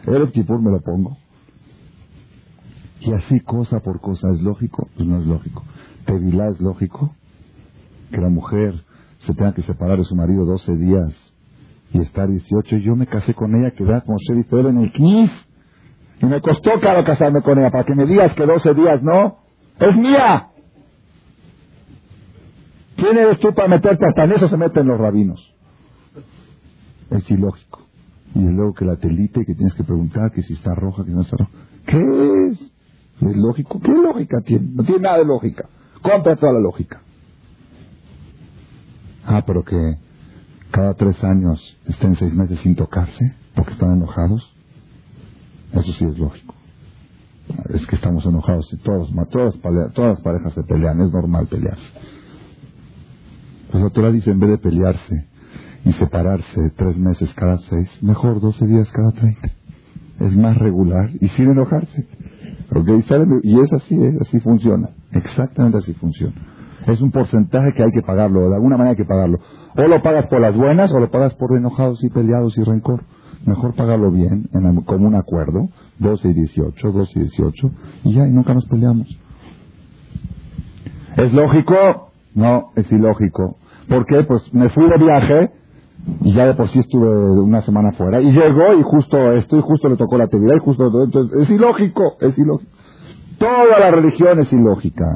El Kippur me lo pongo. Y así cosa por cosa, ¿es lógico? Pues no es lógico. Tevilá es lógico que la mujer se tenga que separar de su marido 12 días y estar 18. Yo me casé con ella, que como Chevy en el KNIF. Y me costó caro casarme con ella, para que me digas que 12 días no. ¡Es mía! ¿Quién eres tú para meterte? Hasta en eso se meten los rabinos. Es ilógico. Y luego que la telite, que tienes que preguntar que si está roja, que no está roja. ¿Qué es? ¿Es lógico? ¿Qué lógica tiene? No tiene nada de lógica. Contra toda la lógica. Ah, pero que cada tres años estén seis meses sin tocarse porque están enojados, eso sí es lógico. Es que estamos enojados y todos, todas, todas las parejas se pelean, es normal pelearse. Pues la Torah dice, en vez de pelearse y separarse tres meses cada seis, mejor doce días cada treinta. Es más regular y sin enojarse. Y es así, es, así funciona. Exactamente así funciona. Es un porcentaje que hay que pagarlo, de alguna manera hay que pagarlo. O lo pagas por las buenas o lo pagas por enojados y peleados y rencor. mejor págalo bien, en, como un acuerdo, 12 y 18, 12 y 18, y ya, y nunca nos peleamos. ¿Es lógico? No, es ilógico. ¿Por qué? Pues me fui de viaje y ya de por sí estuve una semana fuera y llegó y justo esto y justo le tocó la actividad y justo entonces es ilógico, es ilógico. Toda la religión es ilógica.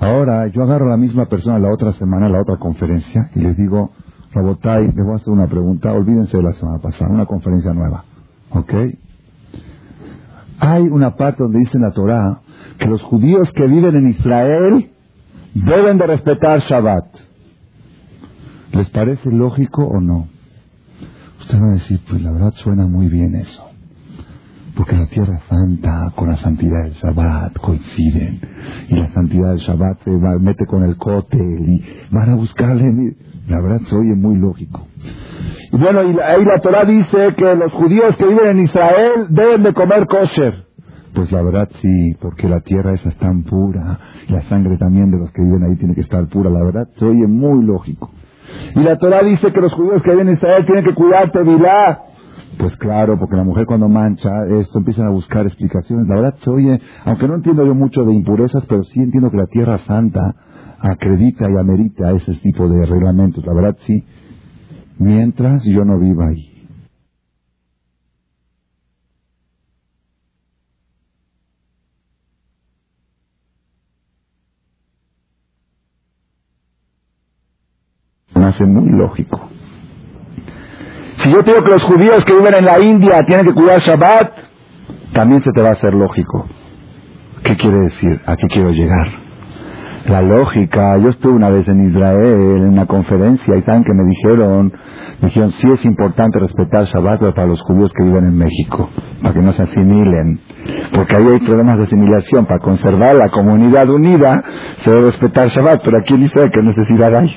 Ahora yo agarro a la misma persona la otra semana, la otra conferencia y les digo, Rabotai, les voy a hacer una pregunta, olvídense de la semana pasada, una conferencia nueva. ¿Ok? Hay una parte donde dice en la Torah que los judíos que viven en Israel deben de respetar Shabbat. ¿Les parece lógico o no? Usted va a decir, pues la verdad suena muy bien eso. Porque la tierra santa con la santidad del Shabbat coinciden. Y la santidad del Shabbat se mete con el cótel y van a buscarle. La verdad se oye muy lógico. Y bueno, y ahí la Torah dice que los judíos que viven en Israel deben de comer kosher. Pues la verdad sí, porque la tierra esa es tan pura, la sangre también de los que viven ahí tiene que estar pura. La verdad se oye muy lógico. Y la Torah dice que los judíos que viven en Israel tienen que cuidarte, Vilá. Pues claro, porque la mujer cuando mancha esto empiezan a buscar explicaciones. La verdad se oye, aunque no entiendo yo mucho de impurezas, pero sí entiendo que la tierra santa acredita y amerita ese tipo de reglamentos. La verdad sí, mientras yo no viva ahí. Me hace muy lógico. Si yo digo que los judíos que viven en la India tienen que cuidar Shabbat, también se te va a hacer lógico. ¿Qué quiere decir? ¿A qué quiero llegar? La lógica, yo estuve una vez en Israel en una conferencia y saben que me dijeron, dijeron, sí es importante respetar Shabbat para los judíos que viven en México, para que no se asimilen, porque ahí hay problemas de asimilación, para conservar la comunidad unida se debe respetar Shabbat, pero aquí en Israel qué necesidad hay.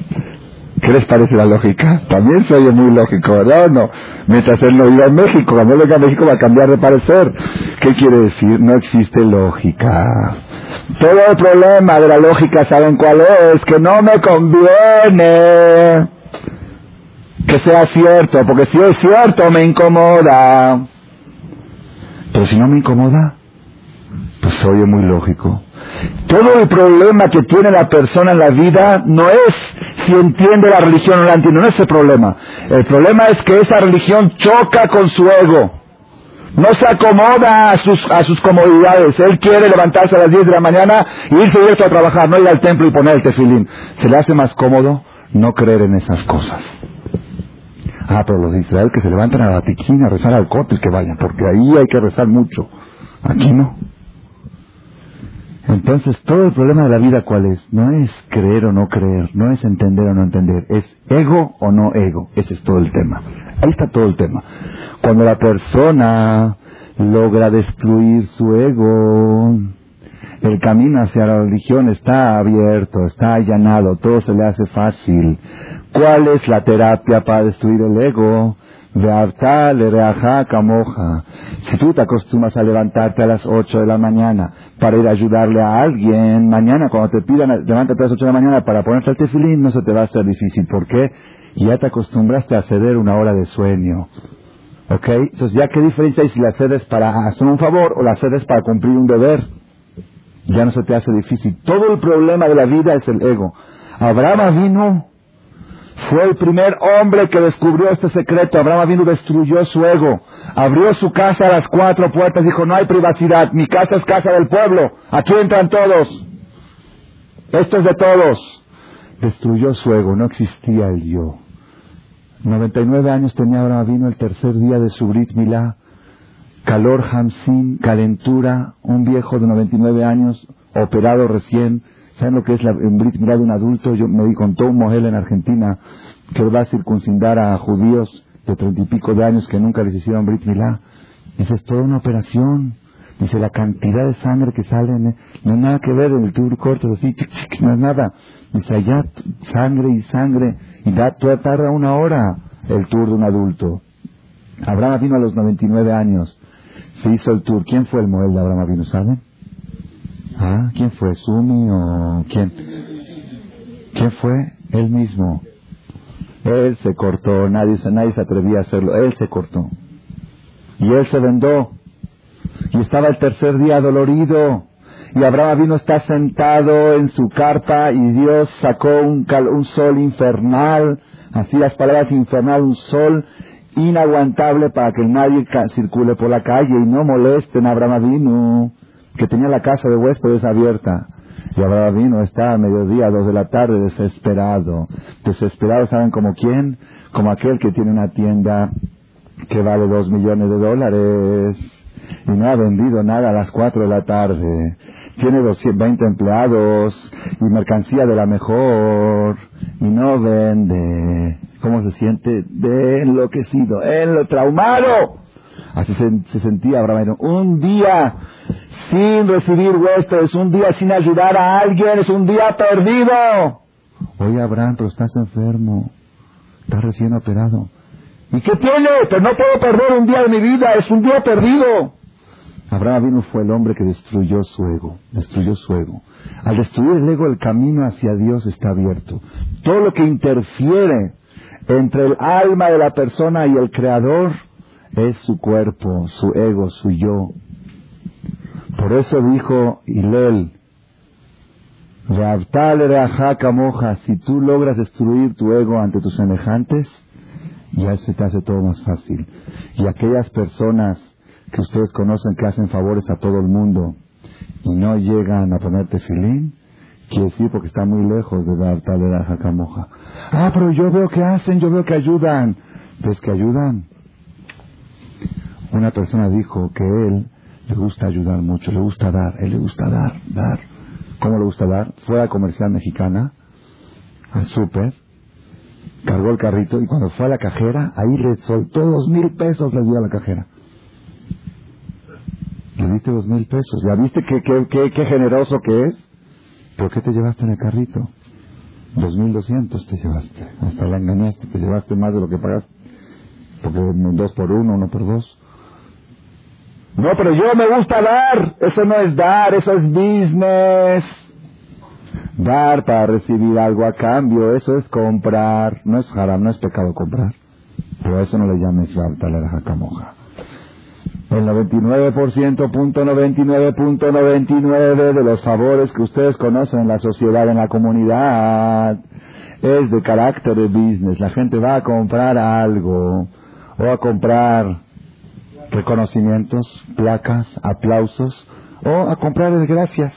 ¿Qué les parece la lógica? También se oye muy lógico, ¿verdad o no? Mientras él no viva en México, cuando venga a México va a cambiar de parecer. ¿Qué quiere decir? No existe lógica. Todo el problema de la lógica, ¿saben cuál es? Que no me conviene que sea cierto, porque si es cierto me incomoda. Pero si no me incomoda, pues oye muy lógico. Todo el problema que tiene la persona en la vida no es si entiende la religión o no la entiende, no es el problema. El problema es que esa religión choca con su ego. No se acomoda a sus, a sus comodidades. Él quiere levantarse a las 10 de la mañana y irse directo a trabajar, no ir al templo y poner el tefilín. Se le hace más cómodo no creer en esas cosas. Ah, pero los de Israel que se levantan a la Vatiquín a rezar al cótel que vayan, porque ahí hay que rezar mucho. Aquí no. Entonces, todo el problema de la vida, ¿cuál es? No es creer o no creer, no es entender o no entender, es ego o no ego. Ese es todo el tema. Ahí está todo el tema. Cuando la persona logra destruir su ego, el camino hacia la religión está abierto, está allanado, todo se le hace fácil. ¿Cuál es la terapia para destruir el ego? Si tú te acostumbras a levantarte a las 8 de la mañana para ir a ayudarle a alguien, mañana cuando te pidan, levántate a las 8 de la mañana para ponerte el tefilín, no se te va a hacer difícil. ¿Por qué? Ya te acostumbraste a ceder una hora de sueño. ¿Ok? Entonces, ¿ya qué diferencia hay si la cedes para hacer un favor o la cedes para cumplir un deber? Ya no se te hace difícil. Todo el problema de la vida es el ego. Abraham vino fue el primer hombre que descubrió este secreto. Abraham vino destruyó su ego. Abrió su casa a las cuatro puertas. Dijo, no hay privacidad. Mi casa es casa del pueblo. Aquí entran todos. Esto es de todos. Destruyó su ego. No existía el yo. 99 años tenía Abraham vino el tercer día de su Brit Milá. Calor Hamsin, calentura. Un viejo de 99 años, operado recién ¿Saben lo que es la, Brit de un adulto? Yo me contó un mujer en Argentina que va a circuncindar a judíos de treinta y pico de años que nunca les hicieron Brit Milá. Dice, es toda una operación. Dice, la cantidad de sangre que sale, no hay nada que ver en el tubo corto, así, no es nada. Dice, allá sangre y sangre, y da, tarda una hora el tour de un adulto. Abraham vino a los 99 años, se hizo el tour. ¿Quién fue el modelo de Abraham vino, saben? ¿Ah? ¿Quién fue? ¿Sumi o quién? ¿Quién fue? Él mismo. Él se cortó, nadie, nadie se atrevía a hacerlo, él se cortó. Y él se vendó. Y estaba el tercer día dolorido. Y Abraham vino está sentado en su carpa y Dios sacó un, un sol infernal, así las palabras infernal, un sol inaguantable para que nadie circule por la calle y no molesten a Abraham vino, que tenía la casa de huéspedes abierta. Y Abraham vino, está a mediodía, dos de la tarde, desesperado. Desesperado, ¿saben como quién? Como aquel que tiene una tienda que vale dos millones de dólares y no ha vendido nada a las cuatro de la tarde. Tiene 220 empleados y mercancía de la mejor y no vende. ¿Cómo se siente? De enloquecido, en lo traumado. Así se, sentía Abraham. Un día sin recibir huéspedes, un día sin ayudar a alguien, es un día perdido. Oye, Abraham, pero estás enfermo. Estás recién operado. ¿Y qué tiene? Pues no puedo perder un día de mi vida, es un día perdido. Abraham vino fue el hombre que destruyó su ego, destruyó su ego. Al destruir el ego, el camino hacia Dios está abierto. Todo lo que interfiere entre el alma de la persona y el Creador es su cuerpo, su ego, su yo. Por eso dijo Hilel, moja, si tú logras destruir tu ego ante tus semejantes, ya se te hace todo más fácil. Y aquellas personas que ustedes conocen que hacen favores a todo el mundo y no llegan a ponerte filín, quiere decir porque están muy lejos de dar tal era moja. Ah, pero yo veo que hacen, yo veo que ayudan. ¿Ves que ayudan? Una persona dijo que él le gusta ayudar mucho, le gusta dar, él le gusta dar, dar. ¿Cómo le gusta dar? Fue a comercial mexicana, al súper, cargó el carrito y cuando fue a la cajera, ahí le soltó dos mil pesos, le dio a la cajera. Le diste dos mil pesos. ¿Ya viste qué, qué, qué, generoso que es? ¿Por qué te llevaste en el carrito? Dos mil doscientos te llevaste. Hasta la engañaste, te llevaste más de lo que pagaste. Porque dos por uno, uno por dos. No, pero yo me gusta dar. Eso no es dar, eso es business. Dar para recibir algo a cambio, eso es comprar. No es haram, no es pecado comprar. Pero eso no le llames la jacamoja. El 99%, punto 99.99 de los favores que ustedes conocen en la sociedad, en la comunidad, es de carácter de business. La gente va a comprar algo o a comprar reconocimientos, placas, aplausos, o a comprarles gracias.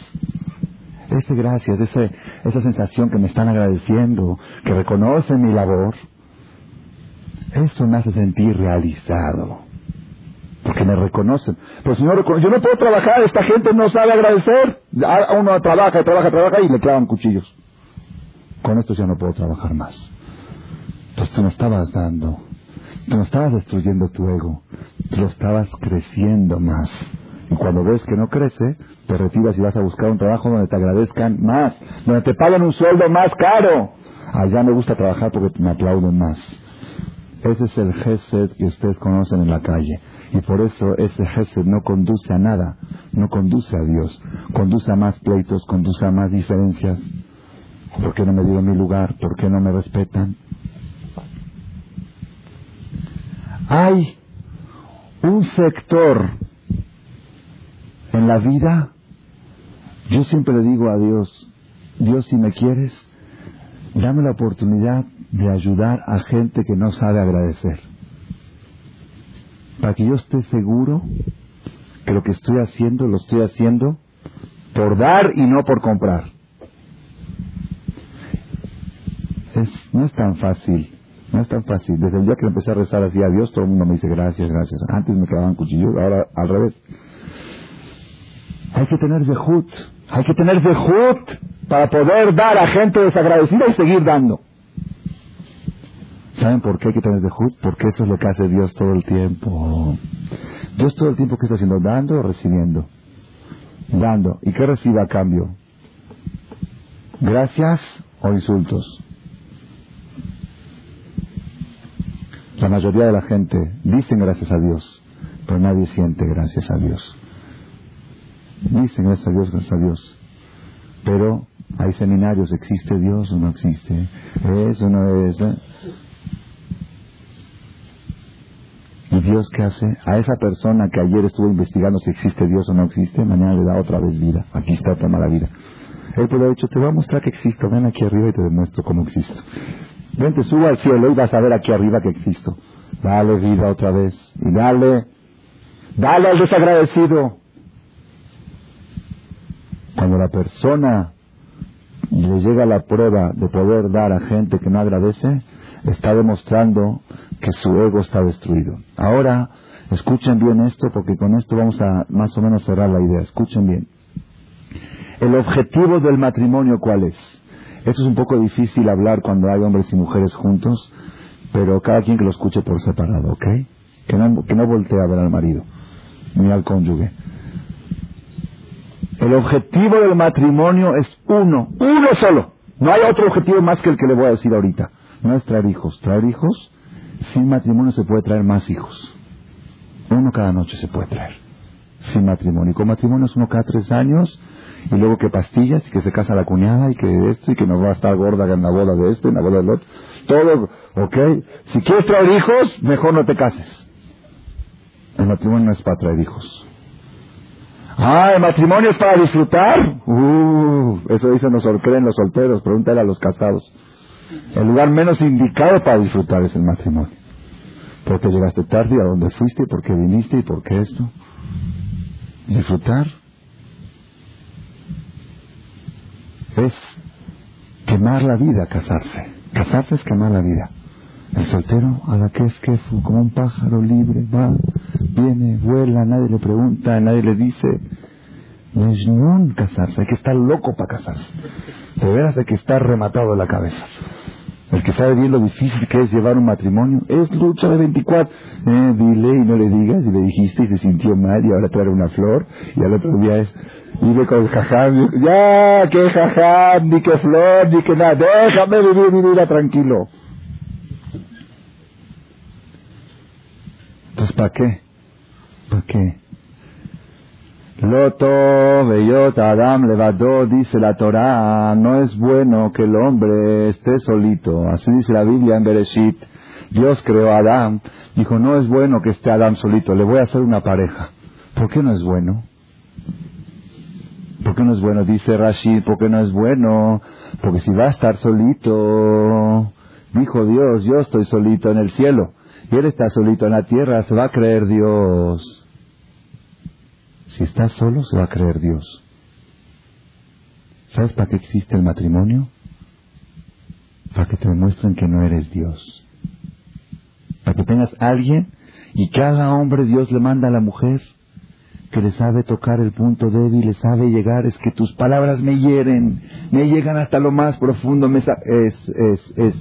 Ese gracias, ese, esa sensación que me están agradeciendo, que reconocen mi labor, eso me hace sentir realizado. Porque me reconocen. Pero si no yo no puedo trabajar, esta gente no sabe agradecer. Uno trabaja, trabaja, trabaja y le clavan cuchillos. Con esto ya no puedo trabajar más. Entonces tú me estabas dando No estabas destruyendo tu ego, lo estabas creciendo más. Y cuando ves que no crece, te retiras y vas a buscar un trabajo donde te agradezcan más, donde te paguen un sueldo más caro. Allá me gusta trabajar porque me aplauden más. Ese es el gesed que ustedes conocen en la calle. Y por eso ese gesed no conduce a nada, no conduce a Dios. Conduce a más pleitos, conduce a más diferencias. ¿Por qué no me dieron mi lugar? ¿Por qué no me respetan? Hay un sector en la vida, yo siempre le digo a Dios, Dios si me quieres, dame la oportunidad de ayudar a gente que no sabe agradecer. Para que yo esté seguro que lo que estoy haciendo lo estoy haciendo por dar y no por comprar. Es, no es tan fácil no es tan fácil. Desde el día que empecé a rezar así a Dios, todo el mundo me dice gracias, gracias. Antes me quedaban cuchillos, ahora al revés. Hay que tener zehut, hay que tener zehut para poder dar a gente desagradecida y seguir dando. ¿Saben por qué hay que tener zehut? Porque eso es lo que hace Dios todo el tiempo. Dios todo el tiempo que está haciendo, dando o recibiendo. Dando. ¿Y qué recibe a cambio? Gracias o insultos. La mayoría de la gente dicen gracias a Dios, pero nadie siente gracias a Dios. Dicen gracias a Dios, gracias a Dios. Pero hay seminarios, ¿existe Dios o no existe? ¿Es o no es? ¿Y Dios qué hace? A esa persona que ayer estuvo investigando si existe Dios o no existe, mañana le da otra vez vida. Aquí está, toma la vida. Él puede haber dicho, te voy a mostrar que existo, ven aquí arriba y te demuestro cómo existo. Ven, te subo al cielo y vas a ver aquí arriba que existo. Dale vida otra vez. Y dale, dale al desagradecido. Cuando la persona le llega la prueba de poder dar a gente que no agradece, está demostrando que su ego está destruido. Ahora, escuchen bien esto porque con esto vamos a más o menos cerrar la idea. Escuchen bien. El objetivo del matrimonio, ¿cuál es? Esto es un poco difícil hablar cuando hay hombres y mujeres juntos, pero cada quien que lo escuche por separado, ¿ok? Que no, que no voltee a ver al marido, ni al cónyuge. El objetivo del matrimonio es uno, uno solo. No hay otro objetivo más que el que le voy a decir ahorita. No es traer hijos. Traer hijos, sin matrimonio se puede traer más hijos. Uno cada noche se puede traer. Sin matrimonio. Y con matrimonio es uno cada tres años. Y luego que pastillas y que se casa la cuñada y que esto y que no va a estar gorda en la boda de este, en la boda del otro. Todo, ¿ok? Si quieres traer hijos, mejor no te cases. El matrimonio no es para traer hijos. Ah, el matrimonio es para disfrutar. Uh, eso dicen los, creen los solteros, pregúntale a los casados. El lugar menos indicado para disfrutar es el matrimonio. Porque llegaste tarde, a dónde fuiste, por qué viniste y por qué esto. Disfrutar es quemar la vida, casarse. Casarse es quemar la vida. El soltero, a la que es que como un pájaro libre, va, viene, vuela, nadie le pregunta, nadie le dice. No es un casarse, hay que estar loco para casarse. De veras hay que estar rematado la cabeza. El que sabe bien lo difícil que es llevar un matrimonio es lucha de 24. Eh, dile y no le digas, y le dijiste y se sintió mal y ahora trae una flor y al otro día es, vive con el jajam, ya, que jajam, ni que flor, ni que nada, déjame vivir mi vida tranquilo. Entonces, ¿para qué? ¿Para qué? Loto, Beyot, Adam, Levadó, dice la Torah, no es bueno que el hombre esté solito. Así dice la Biblia en Bereshit. Dios creó a Adán. Dijo, no es bueno que esté Adán solito, le voy a hacer una pareja. ¿Por qué no es bueno? ¿Por qué no es bueno? Dice Rashid, ¿por qué no es bueno? Porque si va a estar solito, dijo Dios, yo estoy solito en el cielo y él está solito en la tierra, se va a creer Dios. Si estás solo, se va a creer Dios. ¿Sabes para qué existe el matrimonio? Para que te demuestren que no eres Dios. Para que tengas alguien y cada hombre Dios le manda a la mujer que le sabe tocar el punto débil, le sabe llegar, es que tus palabras me hieren, me llegan hasta lo más profundo, me es, es.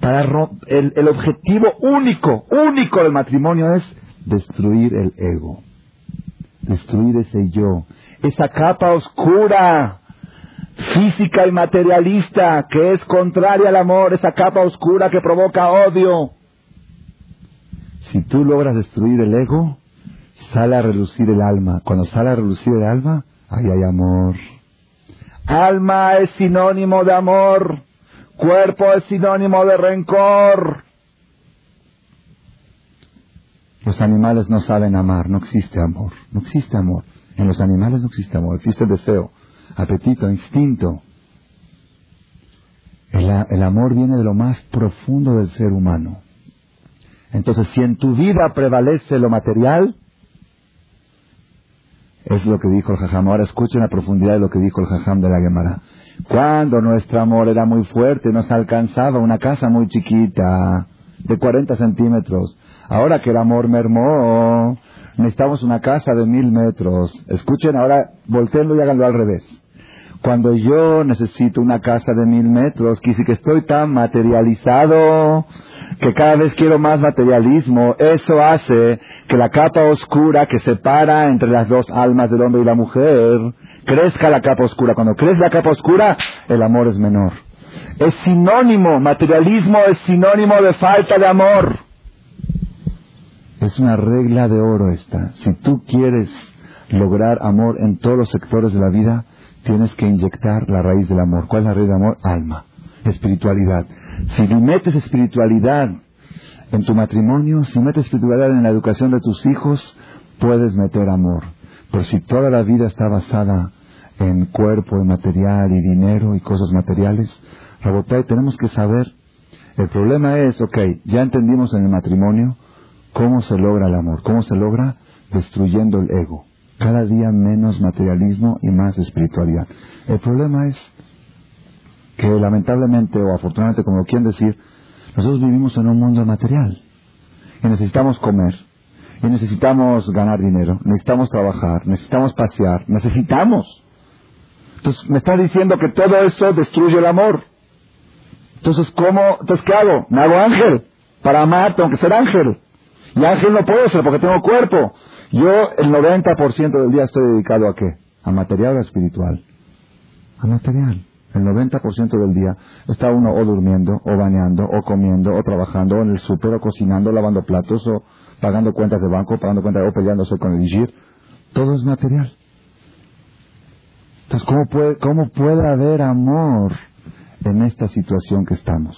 Para el, el objetivo único, único del matrimonio es destruir el ego destruir ese yo, esa capa oscura, física y materialista, que es contraria al amor, esa capa oscura que provoca odio. Si tú logras destruir el ego, sale a relucir el alma. Cuando sale a relucir el alma, ahí hay amor. Alma es sinónimo de amor, cuerpo es sinónimo de rencor. Los animales no saben amar, no existe amor, no existe amor. En los animales no existe amor, existe deseo, apetito, instinto. El, amor viene de lo más profundo del ser humano. Entonces, si en tu vida prevalece lo material, es lo que dijo el Jajam. Ahora escuchen la profundidad de lo que dijo el Jajam de la Gemara. Cuando nuestro amor era muy fuerte, nos alcanzaba una casa muy chiquita, de 40 centímetros. Ahora que el amor mermó, necesitamos una casa de mil metros. Escuchen ahora, volteenlo y háganlo al revés. Cuando yo necesito una casa de mil metros, que que estoy tan materializado, que cada vez quiero más materialismo, eso hace que la capa oscura que separa entre las dos almas del hombre y la mujer, crezca la capa oscura. Cuando crece la capa oscura, el amor es menor. Es sinónimo, materialismo es sinónimo de falta de amor. Es una regla de oro esta. Si tú quieres lograr amor en todos los sectores de la vida, tienes que inyectar la raíz del amor. ¿Cuál es la raíz del amor? Alma, espiritualidad. Si metes espiritualidad En tu matrimonio, si metes espiritualidad en la educación de tus hijos, puedes meter amor. Pero si toda la vida está basada en cuerpo, en material y dinero y cosas materiales, Rabotay, tenemos que saber. El problema es, ok, ya entendimos en el matrimonio cómo se logra el amor, cómo se logra destruyendo el ego. Cada día menos materialismo y más espiritualidad. El problema es que lamentablemente o afortunadamente, como quieren decir, nosotros vivimos en un mundo material y necesitamos comer y necesitamos ganar dinero, necesitamos trabajar, necesitamos pasear, necesitamos. Entonces me está diciendo que todo eso destruye el amor. Entonces, ¿cómo? Entonces, ¿qué hago? Me hago ángel. Para amar tengo que ser ángel. Y ángel no puedo ser porque tengo cuerpo. Yo el 90% del día estoy dedicado a qué? A material o a espiritual. A material. El 90% del día está uno o durmiendo, o bañando, o comiendo, o trabajando, o en el súper, o cocinando, lavando platos, o pagando cuentas de banco, pagando cuentas, o peleándose con el IGIR. Todo es material. Entonces, ¿cómo puede, ¿cómo puede haber amor en esta situación que estamos?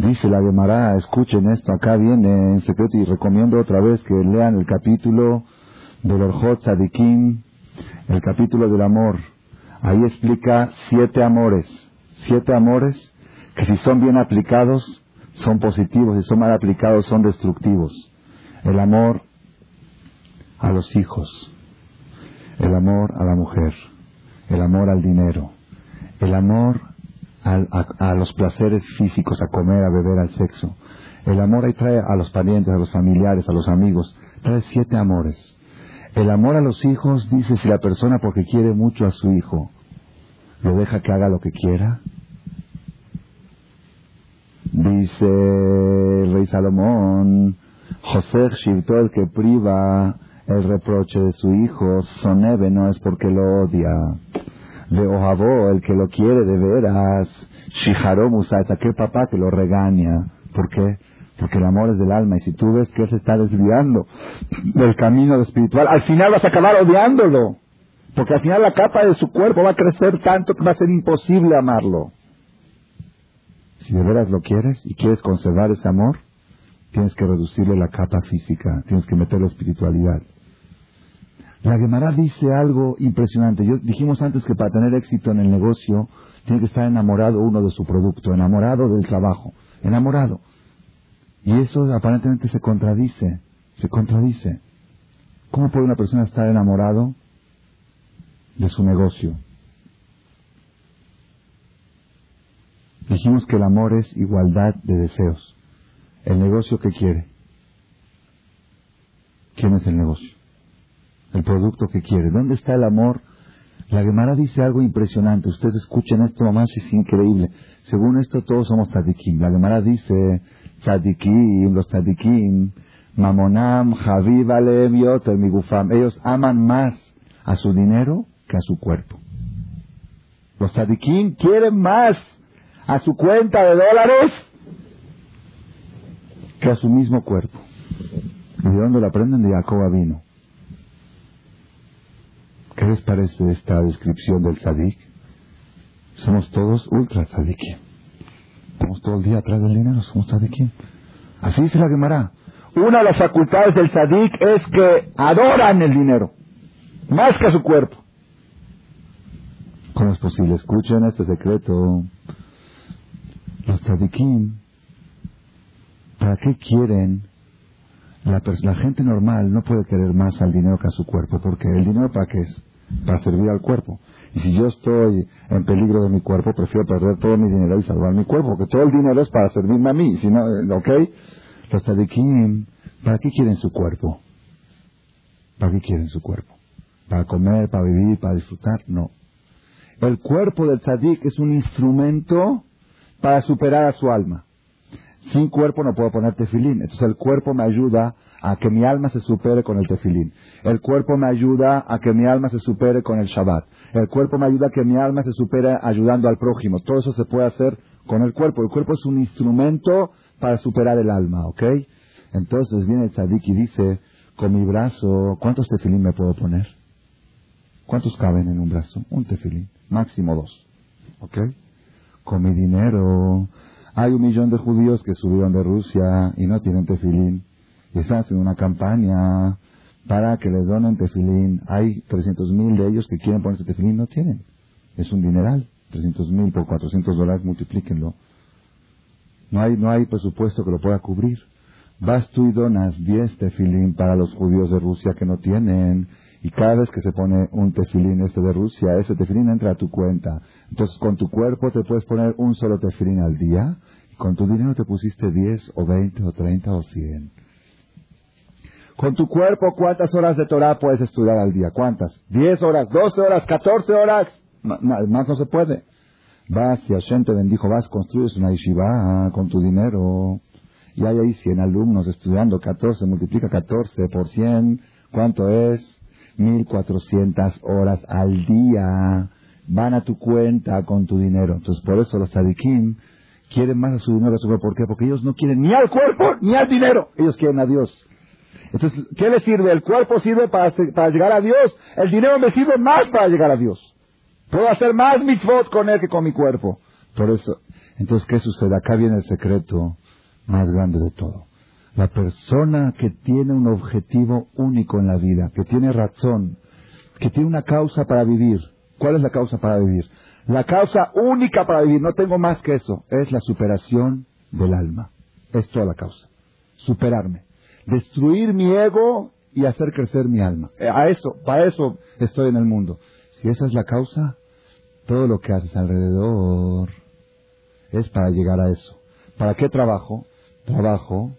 Dice la Gemara, escuchen esto, acá viene en secreto y recomiendo otra vez que lean el capítulo del Orjot Sadikim, el capítulo del amor. Ahí explica siete amores, siete amores que si son bien aplicados son positivos, si son mal aplicados son destructivos. El amor a los hijos, el amor a la mujer, el amor al dinero, el amor a, los placeres físicos, a comer, a beber, al sexo. El amor ahí trae a los parientes, a los familiares, a los amigos, trae siete amores. El amor a los hijos dice si la persona porque quiere mucho a su hijo lo deja que haga lo que quiera. Dice el rey Salomón, José Shivto el que priva el reproche de su hijo, Sonebe no es porque lo odia. De Ojabó, el que lo quiere de veras, Shiharo Musaita, aquel papá que lo regaña. ¿Por qué? Porque el amor es del alma y si tú ves que él se está desviando del camino espiritual, al final vas a acabar odiándolo. Porque al final la capa de su cuerpo va a crecer tanto que va a ser imposible amarlo. Si de veras lo quieres y quieres conservar ese amor, tienes que reducirle la capa física, tienes que meterle espiritualidad. La Gemara dice algo impresionante. Yo, dijimos antes que para tener éxito en el negocio tiene que estar enamorado uno de su producto, enamorado del trabajo, enamorado. Y eso aparentemente se contradice, se contradice. ¿Cómo puede una persona estar enamorado de su negocio? Dijimos que el amor es igualdad de deseos. ¿El negocio que quiere? ¿Quién es el negocio? El producto que quiere. ¿Dónde está el amor? La Gemara dice algo impresionante. Ustedes escuchen esto nomás, es increíble. Según esto, todos somos tzadikim. La Gemara dice, tzadikim, los tzadikim, mamonam, javi, alem, migufam. Ellos aman más a su dinero que a su cuerpo. Los tzadikim quieren más a su cuenta de dólares que a su mismo cuerpo. ¿Y de dónde lo aprenden? De Jacob vino. ¿Qué les parece esta descripción del tzadik? Somos todos ultra tzadikim. Estamos todo el día atrás del dinero, somos tzadikim. Así dice la Gemara. Una de las facultades del tzadik es que adoran el dinero, más que a su cuerpo. ¿Cómo es posible? Escuchen este secreto. Los tzadikim, ¿para qué quieren? La, la, gente normal no puede querer más al dinero que a su cuerpo, porque el dinero para qué es? Para servir al cuerpo. Y si yo estoy en peligro de mi cuerpo, prefiero perder todo mi dinero y salvar mi cuerpo, porque todo el dinero es para servirme a mí, si no, eh, ¿ok? Los tzadikim, ¿para qué quieren su cuerpo? ¿Para qué quieren su cuerpo? ¿Para comer, para vivir, para disfrutar? No. El cuerpo del tzadik es un instrumento para superar a su alma. Sin cuerpo no puedo poner tefilín. Entonces el cuerpo me ayuda a que mi alma se supere con el tefilín. El cuerpo me ayuda a que mi alma se supere con el Shabbat. El cuerpo me ayuda a que mi alma se supere ayudando al prójimo. Todo eso se puede hacer con el cuerpo. El cuerpo es un instrumento para superar el alma, ¿ok? Entonces viene el tzadik y dice, con mi brazo, ¿cuántos tefilín me puedo poner? ¿Cuántos caben en un brazo? Un tefilín, máximo dos, ¿ok? Con mi dinero, Hay un millón de judíos que subieron de Rusia y no tienen tefilín. Y están haciendo una campaña para que les donen tefilín. Hay 300 mil de ellos que quieren ponerse tefilín, no tienen. Es un dineral. 300 mil por 400 dólares, multiplíquenlo. No hay, no hay presupuesto que lo pueda cubrir. Vas tú y donas 10 tefilín para los judíos de Rusia que no tienen. Y cada vez que se pone un tefilín este de Rusia, ese tefilín entra a tu cuenta. Entonces con tu cuerpo te puedes poner un solo tefilín al día. Y con tu dinero te pusiste 10 o 20 o 30 o 100. Con tu cuerpo, ¿cuántas horas de Torah puedes estudiar al día? ¿Cuántas? ¿10 horas, 12 horas, 14 horas? Más no se puede. Vas y Hashem te bendijo, vas, construyes una yeshiva con tu dinero. Y hay ahí 100 alumnos estudiando, 14, multiplica 14 por 100, ¿cuánto es? 1400 horas al día. Van a tu cuenta con tu dinero. Entonces, por eso los tzadikim quieren más a su dinero a su cuerpo. ¿Por qué? Porque ellos no quieren ni al cuerpo ni al dinero. Ellos quieren a Dios. Entonces, ¿qué les sirve? El cuerpo sirve para, para llegar a Dios. El dinero me sirve más para llegar a Dios. Puedo hacer más mitzvot con él que con mi cuerpo. Por eso, entonces, ¿qué sucede? Acá viene el secreto más grande de todo. La persona que tiene un objetivo único en la vida, que tiene razón, que tiene una causa para vivir. ¿Cuál es la causa para vivir? La causa única para vivir, no tengo más que eso, es la superación del alma. Es toda la causa. Superarme. Destruir mi ego y hacer crecer mi alma. Eh, a eso, para eso estoy en el mundo. Si esa es la causa, todo lo que haces alrededor es para llegar a eso. ¿Para qué trabajo? Trabajo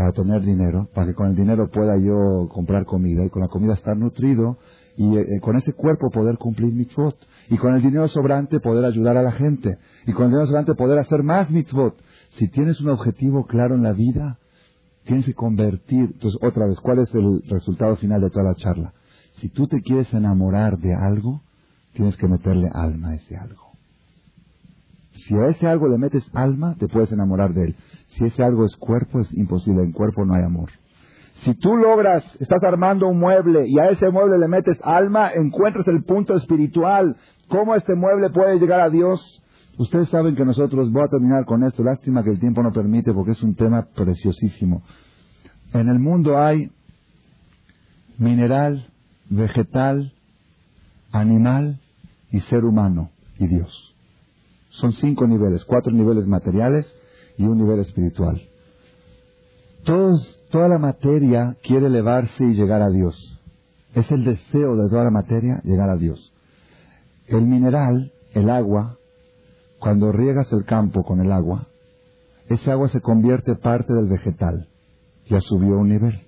para tener dinero, para que con el dinero pueda yo comprar comida y con la comida estar nutrido y eh, con ese cuerpo poder cumplir mitzvot y con el dinero sobrante poder ayudar a la gente y con el dinero sobrante poder hacer más mitzvot. Si tienes un objetivo claro en la vida, tienes que convertir. Entonces, otra vez, ¿cuál es el resultado final de toda la charla? Si tú te quieres enamorar de algo, tienes que meterle alma a ese algo. Si a ese algo le metes alma, te puedes enamorar de él. Si ese algo es cuerpo, es imposible. En cuerpo no hay amor. Si tú logras, estás armando un mueble y a ese mueble le metes alma, encuentras el punto espiritual. ¿Cómo este mueble puede llegar a Dios? Ustedes saben que nosotros, voy a terminar con esto, lástima que el tiempo no permite porque es un tema preciosísimo. En el mundo hay mineral, vegetal, animal y ser humano y Dios. Son cinco niveles, cuatro niveles materiales y un nivel espiritual. Todos, toda la materia quiere elevarse y llegar a Dios. Es el deseo de toda la materia llegar a Dios. El mineral, el agua, cuando riegas el campo con el agua, ese agua se convierte parte del vegetal. Ya subió un nivel.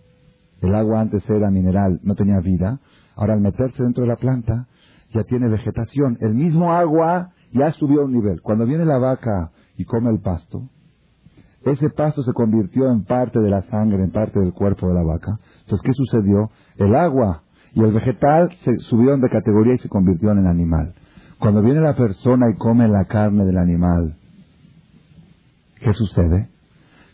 El agua antes era mineral, no tenía vida. Ahora al meterse dentro de la planta, ya tiene vegetación. El mismo agua ya subió un nivel. Cuando viene la vaca y come el pasto, ese pasto se convirtió en parte de la sangre, en parte del cuerpo de la vaca. Entonces, ¿qué sucedió? El agua y el vegetal se subieron de categoría y se convirtieron en animal. Cuando viene la persona y come la carne del animal, ¿qué sucede?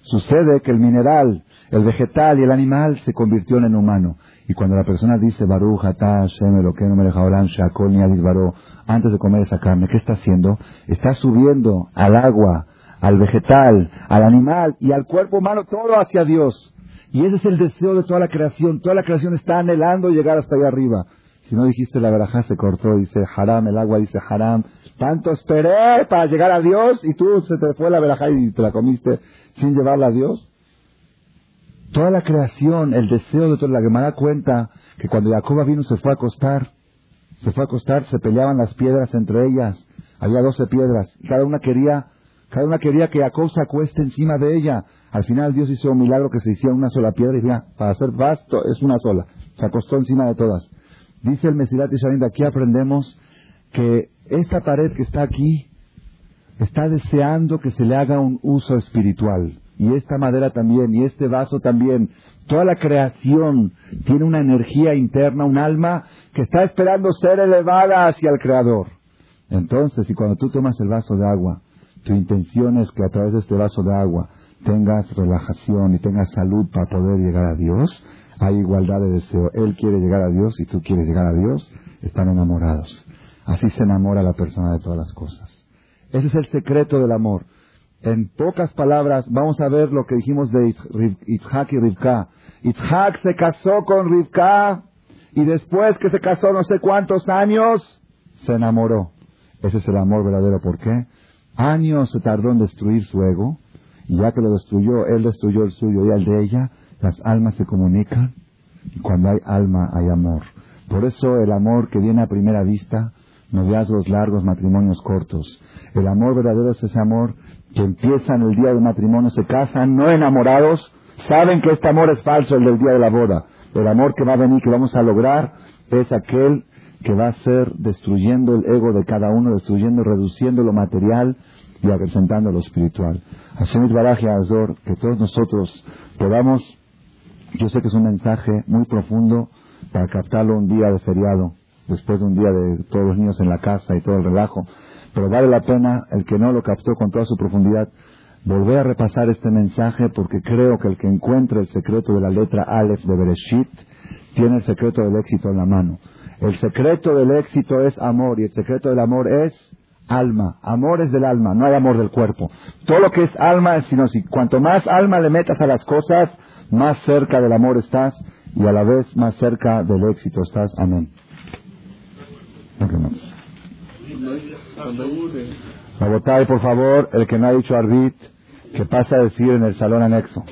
Sucede que el mineral, el vegetal y el animal se convirtieron en humano. Y cuando la persona dice Baruch, Atah, Shem, Eloqueno, Melech Shakol, Niadis, Baro, antes de comer esa carne, ¿qué está haciendo? Está subiendo al agua, al vegetal, al animal y al cuerpo humano, todo hacia Dios. Y ese es el deseo de toda la creación. Toda la creación está anhelando llegar hasta allá arriba. Si no dijiste la verajá, se cortó, dice haram, el agua dice haram. Tanto esperé para llegar a Dios y tú se te fue la verajá y te la comiste sin llevarla a Dios. Toda la creación, el deseo de toda la Gemara cuenta que cuando Jacob vino se fue a acostar, se fue a acostar, se peleaban las piedras entre ellas, había doce piedras, y cada una quería, cada una quería que Jacob se acueste encima de ella. Al final Dios hizo un milagro que se hiciera una sola piedra y ya, para hacer vasto es una sola. Se acostó encima de todas. Dice el Mesilat y de aquí aprendemos que esta pared que está aquí está deseando que se le haga un uso espiritual y esta madera también, y este vaso también. Toda la creación tiene una energía interna, un alma que está esperando ser elevada hacia el Creador. Entonces, y cuando tú tomas el vaso de agua, tu intención es que a través de este vaso de agua tengas relajación y tengas salud para poder llegar a Dios, hay igualdad de deseo. Él quiere llegar a Dios y tú quieres llegar a Dios, están enamorados. Así se enamora la persona de todas las cosas. Ese es el secreto del amor. En pocas palabras, vamos a ver lo que dijimos de Itzhak y Rivka. Itzhak se casó con Rivka y después que se casó no sé cuántos años, se enamoró. Ese es el amor verdadero. ¿Por qué? Años se tardó en destruir su ego y ya que lo destruyó, él destruyó el suyo y el de ella, las almas se comunican y cuando hay alma hay amor. Por eso el amor que viene a primera vista, noviazgos largos, matrimonios cortos. El amor verdadero es ese amor que empieza en el día del matrimonio, se casan no enamorados, saben que este amor es falso, el del día de la boda. El amor que va a venir, que vamos a lograr, es aquel que va a ser destruyendo el ego de cada uno, destruyendo, reduciendo lo material y acrecentando lo espiritual. Hashem Baraje Azor, que todos nosotros podamos, yo sé que es un mensaje muy profundo para captarlo un día de feriado, después de un día de todos los niños en la casa y todo el relajo, pero vale la pena el que no lo captó con toda su profundidad volver a repasar este mensaje porque creo que el que encuentre el secreto de la letra Aleph de Bereshit tiene el secreto del éxito en la mano. El secreto del éxito es amor y el secreto del amor es alma. Amor es del alma, no hay amor del cuerpo. Todo lo que es alma es sino si cuanto más alma le metas a las cosas, más cerca del amor estás y a la vez más cerca del éxito estás. Amén. Abotay, por favor, el que no ha dicho Arbit, que pase a decir en el salón anexo.